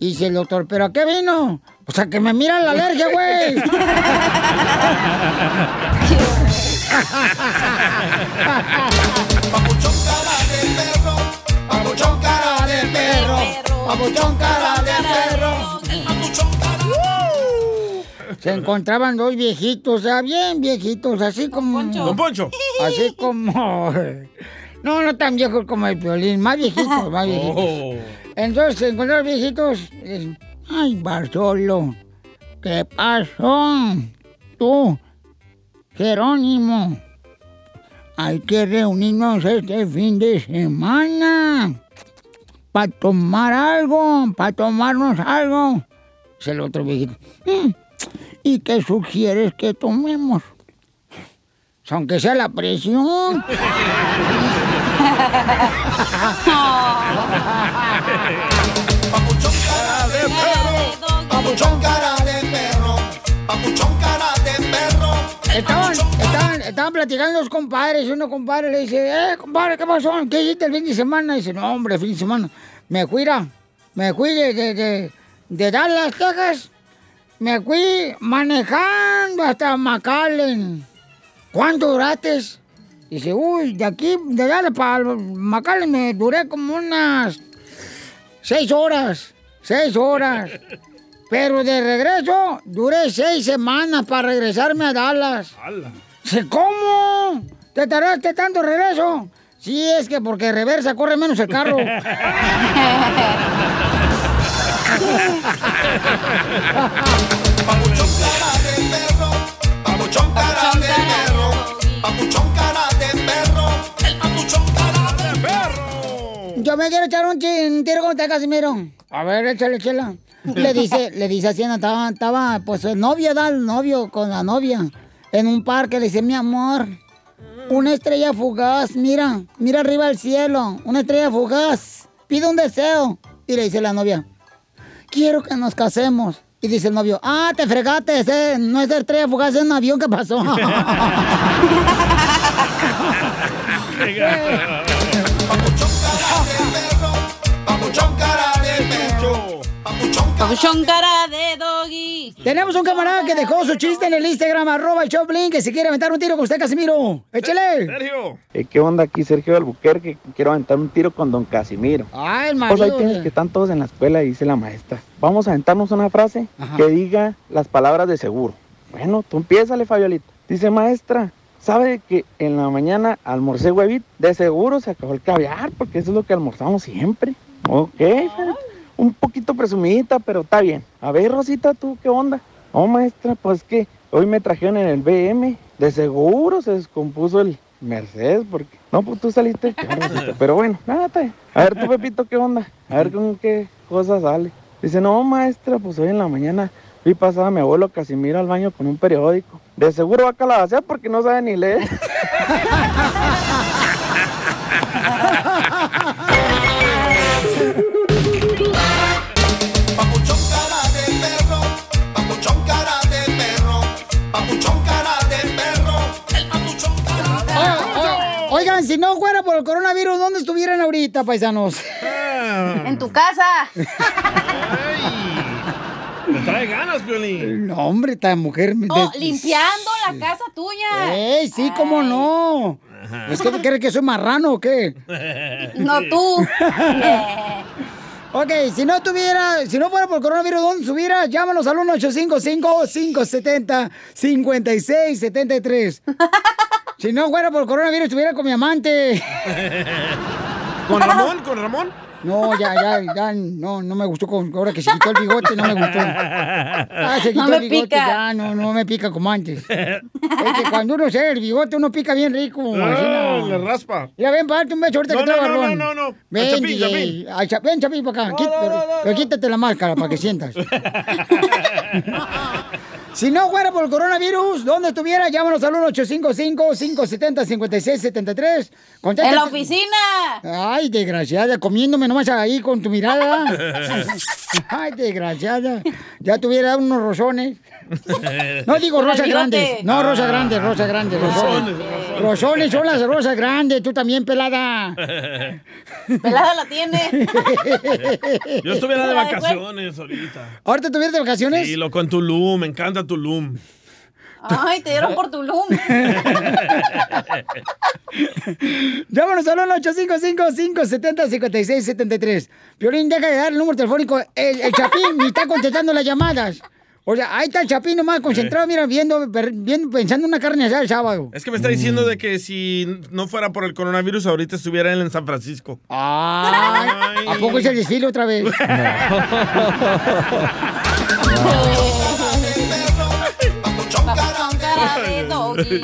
Y dice el doctor, ¿pero a qué vino? O sea, que me mira la alergia, güey. Papuchón cara de perro, papuchón cara de perro. Se encontraban dos viejitos, o sea, bien viejitos, así como... Don Poncho. Así como... No, no tan viejos como el violín, más viejitos, más viejitos. Oh. Entonces se encontraron viejitos. Ay, Bartolo, ¿qué pasó? Tú, Jerónimo, hay que reunirnos este fin de semana para tomar algo, para tomarnos algo. Dice el otro viejito. "Mm, ¿Y qué sugieres que tomemos? Aunque sea la presión. *laughs* Papuchón cara de perro, Estaban, estaban, estaban platicando los compadres y uno compadre le dice, eh, compadre, ¿qué pasó? ¿Qué hiciste el fin de semana? dice, no, hombre, fin de semana. Me fui, me fui de, de, de, de Dallas, Texas. Me fui manejando hasta McAllen. ¿Cuánto duraste? Dice, uy, de aquí, de Dallas para McAllen me duré como unas seis horas. Seis horas. Pero de regreso, duré seis semanas para regresarme a Dallas. Dice, ¿Cómo? ¿Te tardaste tanto de regreso? Sí, es que porque reversa corre menos el carro. *laughs* Papuchón cara de perro, papuchón Yo me quiero echar un, tiro con usted, Casimiro. A ver, échale, chela. Le dice, *laughs* le dice así, estaba, estaba, pues, el novio, da el novio con la novia. En un parque, le dice, mi amor, una estrella fugaz, mira, mira arriba el cielo, una estrella fugaz, pide un deseo. Y le dice la novia, quiero que nos casemos. Y dice el novio, ah, te fregaste, ese no es estrella fugaz, es un avión que pasó. *laughs* *laughs* Papuchón cara de perro, Papuchón cara de doggy. Tenemos un camarada que dejó su chiste en el Instagram, arroba el Choplin, que si quiere aventar un tiro con usted, Casimiro. Échale. Eh, ¿Qué onda aquí, Sergio Albuquerque? Quiero aventar un tiro con don Casimiro. Ah, el Pues ahí marido. tienes que están todos en la escuela dice la maestra. Vamos a aventarnos una frase que diga las palabras de seguro. Bueno, tú empiézale, Fabiolita. Dice, maestra, ¿sabe que en la mañana almorcé huevito? De seguro se acabó el caviar, porque eso es lo que almorzamos siempre. Ok, un poquito presumidita, pero está bien. A ver, Rosita, ¿tú qué onda? Oh, maestra, pues que hoy me trajeron en el BM. De seguro se descompuso el Mercedes, porque... No, pues tú saliste. *laughs* Pero bueno, nada, está bien. A ver, tú, Pepito, ¿qué onda? A ver con qué cosa sale. Dice, no, maestra, pues hoy en la mañana vi pasar a mi abuelo Casimiro al baño con un periódico. De seguro va a calabacear porque no sabe ni leer. *laughs* Oigan, si no fuera por el coronavirus, ¿dónde estuvieran ahorita, paisanos? En tu casa. Me trae ganas, Piolín. No, hombre, esta mujer... me- Oh, de- limpiando la casa tuya. ¡Ey, sí, cómo no! ¿Es que crees que soy marrano o qué? No tú. Ok, si no tuviera, si no fuera por coronavirus, ¿dónde estuviera? Llámanos al 1-855-570-5673. Si no fuera por coronavirus, estuviera con mi amante. *laughs* ¿Con Ramón? ¿Con Ramón? No, ya, ya, ya, no, no me gustó con, ahora que se quitó el bigote, no me gustó. Ah, se quitó No me el bigote, pica. ya, no, no me pica como antes. Es que cuando uno se el bigote, uno pica bien rico. así, No, le raspa. Ya ven, párate un beso ahorita No, que no, no, barbón. no, no, no. Ven, Chapín, DJ. Chapín. Al Cha- ven, Chapín, para acá. Pero, pero quítate la máscara para que sientas. *laughs* si no fuera por el coronavirus, ¿dónde estuviera? Llámanos al 1-855-570-5673. Contesta- En la oficina. Ay, desgraciada, comiéndome nomás ahí con tu mirada. *laughs* Ay, desgraciada. Ya tuviera unos rosones. *laughs* No digo rosas grandes. No, rosas grandes, rosas grandes. Rosones. Rosones, Rosones son las rosas grandes. Tú también, pelada. *laughs* Pelada la tiene. *laughs* Yo estuviera de vacaciones ahorita. ¿Ahorita estuvieras de vacaciones? Sí, loco, en Tulum. Me encanta Tulum. Ay, te dieron por Tulum. Llámanos al 1-855-570-5673. Piolín, deja de dar el número telefónico. El, el Chapín ni está contestando las llamadas. O sea, ahí está el Chapín nomás concentrado, mira, viendo, viendo, pensando en una carne asada el sábado. Es que me está diciendo de que si no fuera por el coronavirus, ahorita estuviera él en San Francisco. Ay, ¿A poco es el desfile otra vez? Papuchón cara de doggy.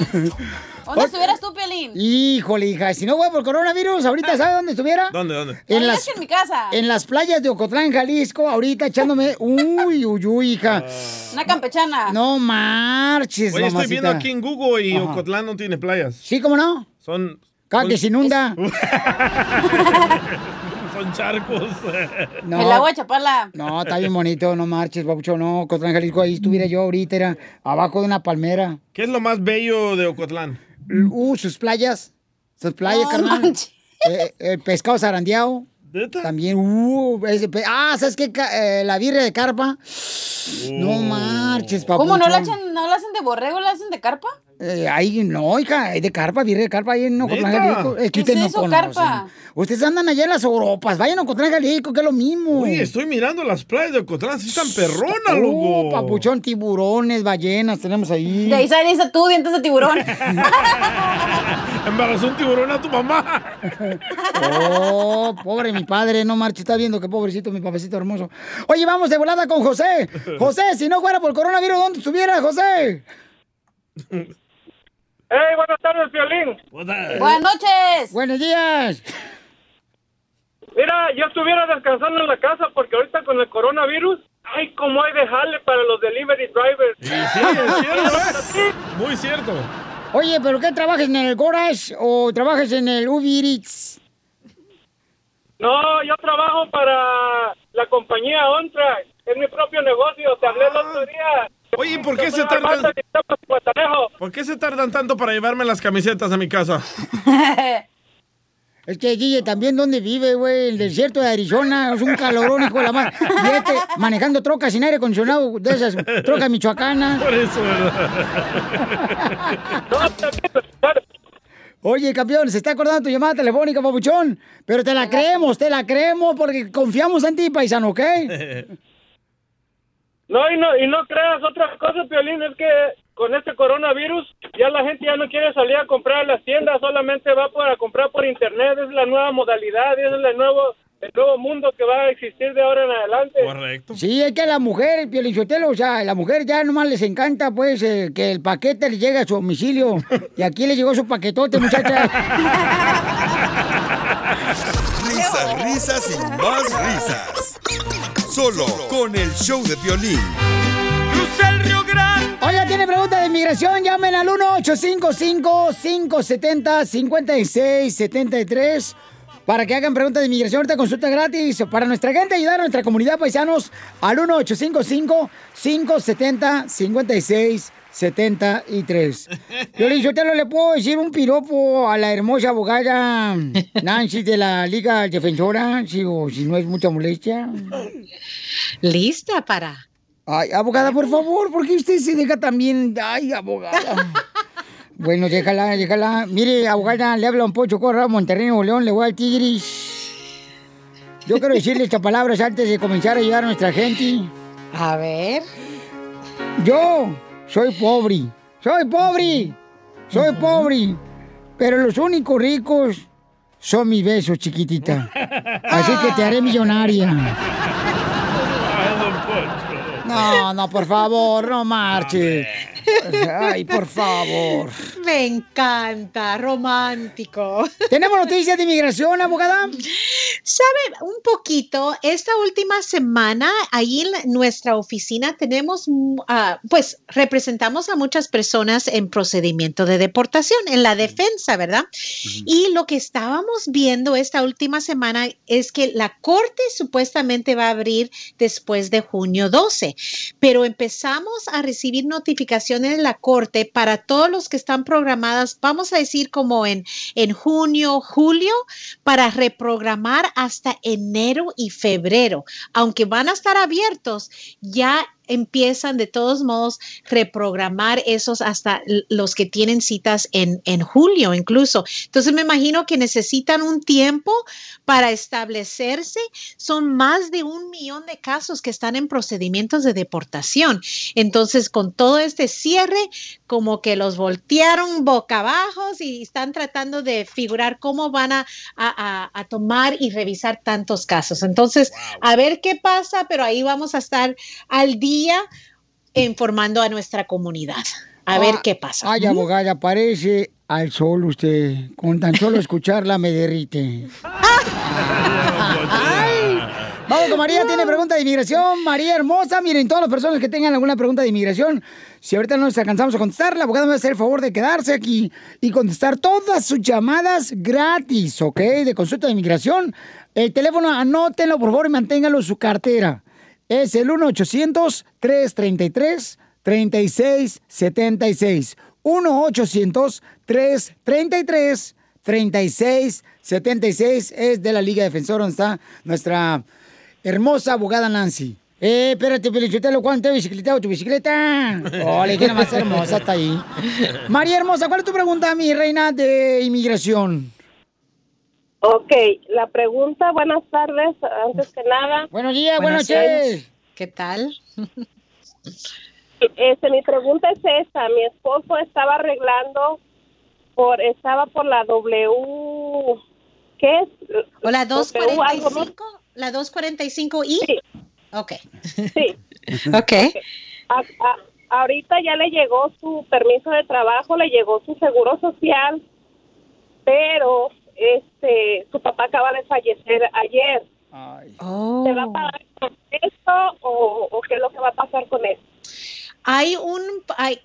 ¿Dónde estuvieras tú, Piolín? Híjole, hija, si no voy por coronavirus, ahorita, ¿sabes dónde estuviera? ¿Dónde, dónde? En las, en mi casa. en las playas de Ocotlán, Jalisco, ahorita echándome. *laughs* Uy, uy, uy, hija. Una campechana. No marches, Oye, estoy mamacita. viendo aquí en Google y Ajá. Ocotlán no tiene playas. Sí, ¿cómo no? Son. Cada que se inunda. *laughs* *laughs* Son charcos. No. El agua de Chapala. No, está bien bonito, no marches, babucho, no. Ocotlán, Jalisco, ahí estuviera yo ahorita, era abajo de una palmera. ¿Qué es lo más bello de Ocotlán? Uh, sus playas. Sus playas, No carnal. manches. Eh, el pescado zarandeado. También, uh, ese pe- ah, ¿sabes qué? Eh, la birria de carpa. No marches, papucho. ¿Cómo no la echan, no la hacen de borrego, la hacen de carpa? Eh, ahí no, hija, hay de carpa, viene de carpa ahí en Ocotlán. Jalisco. ¿Qué ustedes es no eso, carpa? Ustedes andan allá en las Europas, vayan a Ocotlán, Jalisco, que es lo mismo. Oye, estoy mirando las playas de Ocotlán, sí están perronas, Oh, loco. papuchón, tiburones, ballenas, tenemos ahí. De ahí saliste tú, dientes de tiburón. *laughs* Embarazó un tiburón a tu mamá. Oh, pobre mi padre, no marche, está viendo que pobrecito mi papacito hermoso. Oye, vamos de volada con José. José, si no fuera por coronavirus, ¿dónde estuviera, José? *laughs* ¡Hey, buenas tardes, Violín! Buenas noches. Buenos días. Mira, yo estuviera descansando en la casa porque ahorita con el coronavirus, ay, como hay de jale para los delivery drivers. Sí, es *laughs* cierto. Muy cierto. Oye, ¿pero qué trabajas en el Gorash o trabajas en el Uber Eats? No, yo trabajo para la compañía OnTrack. Es mi propio negocio. Te hablé el otro día. Oye, ¿por qué se tardan? por Guatanejo. ¿Por qué se tardan tanto para llevarme las camisetas a mi casa? *laughs* Es que Guille, también dónde vive, güey, el desierto de Arizona, es un calorón, hijo de la madre. Y este, manejando trocas sin aire acondicionado, de esas trocas michoacanas. *laughs* Por eso, Oye, campeón, se está acordando tu llamada telefónica, papuchón. Pero te la creemos, te la creemos porque confiamos en ti, paisano, ¿ok? *laughs* No, y no, y no creas otra cosa, Piolín, es que con este coronavirus ya la gente ya no quiere salir a comprar a las tiendas, solamente va para comprar por internet, es la nueva modalidad, es el nuevo, el nuevo mundo que va a existir de ahora en adelante. Correcto. Sí, es que a la mujer, Piolichotelo, o sea, a la mujer ya nomás les encanta, pues, eh, que el paquete les llegue a su domicilio. *laughs* Y aquí le llegó su paquetote, muchacha. *laughs* Risas, risas y más risas. Solo con el show de violín. el Río Grande. Oiga, tiene pregunta de inmigración, llamen al 1-855-570-5673 para que hagan preguntas de inmigración. Ahorita consulta gratis para nuestra gente, ayudar a nuestra comunidad paisanos al 1-855-570-5673. Yo le yo te lo le puedo decir un piropo a la hermosa abogada Nancy de la Liga Defensora, si, o si no es mucha molestia. Lista para. Ay, abogada, por favor, ¿por qué usted se deja también? Ay, abogada. bueno, déjala, déjala. Mire, abogada, le habla un Pocho Corra, Monterrey, Nuevo León, le voy al Tigris. Yo quiero decirle estas palabras antes de comenzar a ayudar a nuestra gente. A ver. Yo soy pobre, soy pobre, soy pobre, pero los únicos ricos son mis besos, chiquitita. Así que te haré millonaria. *laughs* No, no, por favor, no marche. Ay, por favor. Me encanta, romántico. ¿Tenemos noticias de inmigración, abogada? Sabe, un poquito, esta última semana, ahí en nuestra oficina tenemos, ah, pues, representamos a muchas personas en procedimiento de deportación, en la defensa, ¿verdad? Y lo que estábamos viendo esta última semana es que la corte supuestamente va a abrir después de junio 12, pero empezamos a recibir notificaciones de la corte para todos los que están programadas, vamos a decir como en, en junio, julio, para reprogramar hasta enero y febrero. Aunque van a estar abiertos, ya empiezan de todos modos reprogramar esos hasta los que tienen citas en, en julio incluso. Entonces me imagino que necesitan un tiempo para establecerse. Son más de un millón de casos que están en procedimientos de deportación. Entonces con todo este cierre, como que los voltearon boca abajo y están tratando de figurar cómo van a, a- a- a tomar y revisar tantos casos. Entonces, a ver qué pasa, pero ahí vamos a estar al día informando a nuestra comunidad. A ver Ah, qué pasa. Ay, abogada, parece al sol usted. Con tan solo escucharla me derrite. Ay, Vamos con María, tiene pregunta de inmigración. María hermosa, miren, todas las personas que tengan alguna pregunta de inmigración, si ahorita no nos alcanzamos a contestar, la abogada me va a hacer el favor de quedarse aquí y contestar todas sus llamadas gratis, ¿ok? De consulta de inmigración. El teléfono, anótenlo, por favor, y manténgalo en su cartera. Es el 1-800-333-3676. 1-800-333-3676 es de la Liga Defensora, donde está nuestra hermosa abogada Nancy. Eh, espérate, Pelichotelo, ¿cuánto te bicicleta tu bicicleta? Ole, qué más hermosa está ahí. María Hermosa, ¿cuál es tu pregunta, mi reina de inmigración? Ok, la pregunta, buenas tardes, antes que nada. Buenos días, buenas noches. ¿Qué tal? *laughs* Este, mi pregunta es esta, mi esposo estaba arreglando por, estaba por la W, ¿qué es? ¿O la W algo, ¿no? 245? ¿La 245I? Sí. Ok. Sí. *laughs* ok. A- a- ahorita ya le llegó su permiso de trabajo, le llegó su seguro social, pero este su papá acaba de fallecer ayer. ¿Se va a pagar con esto o, o qué es lo que va a pasar con él? Hay un, hay,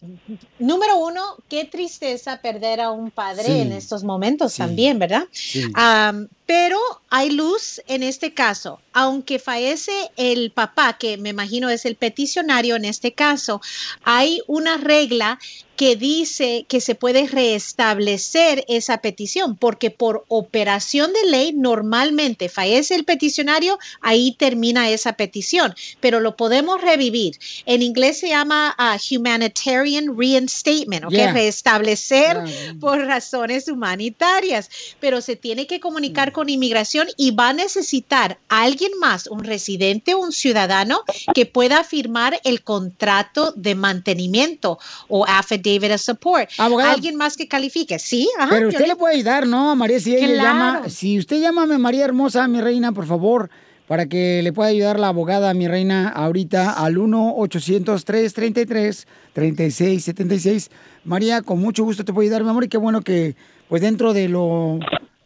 número uno, qué tristeza perder a un padre Sí. en estos momentos también, ¿verdad? Sí. Am, pero hay luz en este caso. Aunque fallece el papá, que me imagino es el peticionario en este caso, hay una regla que dice que se puede restablecer esa petición, porque por operación de ley normalmente fallece el peticionario, ahí termina esa petición, pero lo podemos revivir. En inglés se llama ah, humanitarian reinstatement, ¿ok? Yeah. Restablecer por razones humanitarias, pero se tiene que comunicar con inmigración y va a necesitar alguien más, un residente o un ciudadano que pueda firmar el contrato de mantenimiento o affidavit of support. Abogada. Alguien más que califique, ¿sí? Ajá, Pero usted le puede ayudar, ¿no? A María, si ella Claro. llama, si usted llama a María Hermosa, mi reina, por favor, para que le pueda ayudar la abogada, mi reina, ahorita al 1-800-333-3676. María, con mucho gusto te puede ayudar, mi amor, y qué bueno que, pues dentro de lo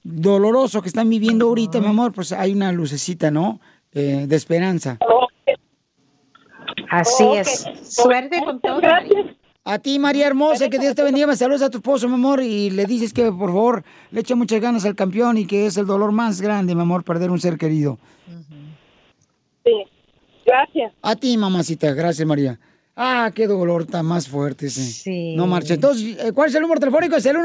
doloroso que están viviendo ahorita, mi amor, pues hay una lucecita, ¿no? Eh, de esperanza. Así es. Suerte con todo. A ti, María Hermosa, que Dios te bendiga. Saludos a tu esposo, mi amor, y le dices que, por favor, le eche muchas ganas al campeón y que es el dolor más grande, mi amor, perder un ser querido. Sí, gracias. A ti, mamacita. Gracias, María. Ah, qué dolor tan más fuerte ese. Sí. No marcha. Entonces, eh, ¿cuál es el número telefónico? Es el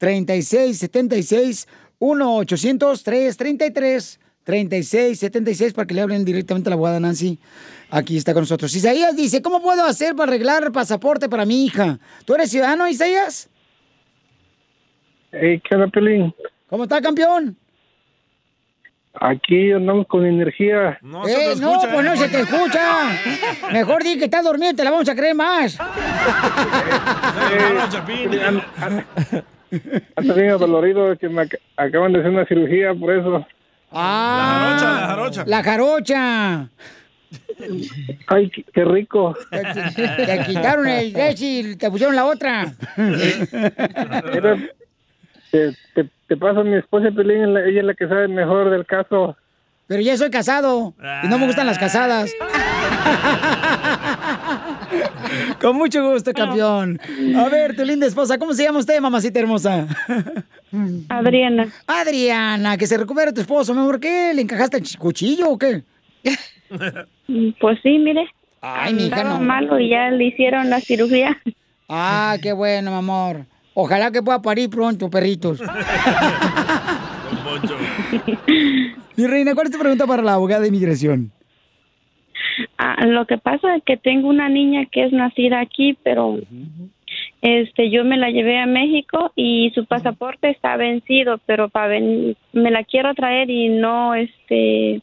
1-800-333-3676. 1-800-333-3676 para que le hablen directamente a la abogada Nancy. Aquí está con nosotros. Isaías dice, ¿cómo puedo hacer para arreglar el pasaporte para mi hija? ¿Tú eres ciudadano, Isaías? Hey, ¿qué onda, Pelín? ¿Cómo está, campeón? Aquí andamos con energía. No, eh, no pues no se te escucha. Mejor di que estás dormido, te la vamos a creer más. *laughs* Ando bien adolorido que me ac- acaban de hacer una cirugía por eso. Ah, La jarocha, La jarocha. Ay, qué, qué rico. Te, te quitaron el y te pusieron la otra. Te, te, te paso a mi esposa Pelín, la- ella es la que sabe mejor del caso. Pero ya soy casado y no me gustan las casadas. Con mucho gusto, campeón. A ver, tu linda esposa, ¿cómo se llama usted, mamacita hermosa? Adriana. Adriana, que se recupere tu esposo, mi amor. ¿Qué? ¿Le encajaste el ch- cuchillo o qué? *laughs* Pues sí, mire. Ay, mi hija, Estaba no. malo y ya le hicieron la cirugía. Ah, qué bueno, mi amor. Ojalá que pueda parir pronto, perritos. *laughs* *laughs* Mi reina, ¿cuál es tu pregunta para la abogada de inmigración? Ah, lo que pasa es que tengo una niña que es nacida aquí, pero este yo me la llevé a México y su pasaporte está vencido, pero para ven- me la quiero traer y no este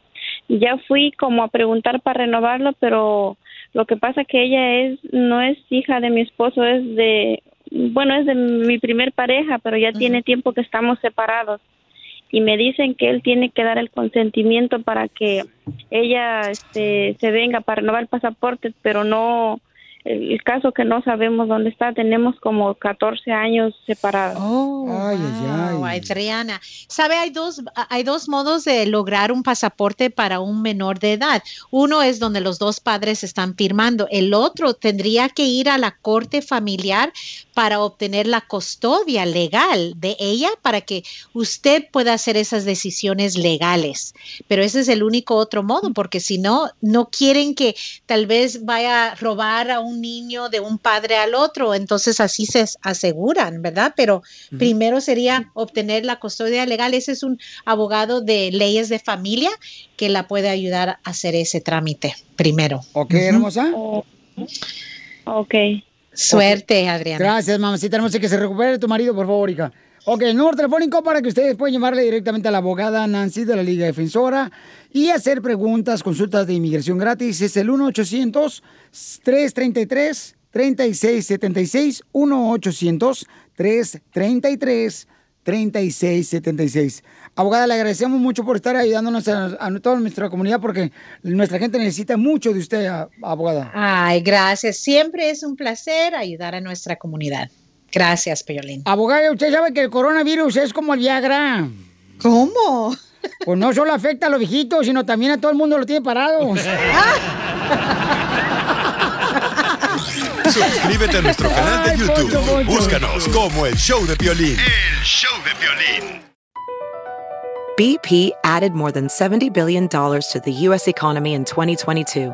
ya fui como a preguntar para renovarlo, pero lo que pasa que ella es no es hija de mi esposo, es de bueno, es de mi primer pareja, pero ya tiene tiempo que estamos separados y me dicen que él tiene que dar el consentimiento para que ella este, se venga para renovar el pasaporte, pero no, el, caso que no sabemos dónde está, tenemos como 14 años separados. Oh, wow, Adriana. Sabe, hay dos, hay dos modos de lograr un pasaporte para un menor de edad. Uno es donde los dos padres están firmando. El otro tendría que ir a la corte familiar para obtener la custodia legal de ella para que usted pueda hacer esas decisiones legales. Pero ese es el único otro modo, porque si no, no quieren que tal vez vaya a robar a un un niño de un padre al otro, entonces así se aseguran, ¿verdad? Pero primero sería obtener la custodia legal. Ese es un abogado de leyes de familia que la puede ayudar a hacer ese trámite primero. Ok, hermosa. Ok. Suerte, Adriana. Gracias, mamacita hermosa. Que se recupere tu marido, por favor, hija. Ok, el número telefónico para que ustedes puedan llamarle directamente a la abogada Nancy de la Liga Defensora y hacer preguntas, consultas de inmigración gratis. Es el 1-800-333-3676. 1-800-333-3676. Abogada, le agradecemos mucho por estar ayudándonos a, a toda nuestra comunidad porque nuestra gente necesita mucho de usted, abogada. Ay, gracias. Siempre es un placer ayudar a nuestra comunidad. Gracias, Piolín. Abogada, usted sabe que el coronavirus es como el Viagra. ¿Cómo? Pues no solo afecta a los viejitos, sino también a todo el mundo lo tiene parados. *laughs* Suscríbete a nuestro canal de YouTube. Búscanos como El Show de Violín. El show de violín. BP added more than $70 billion to the U.S. economy in 2022.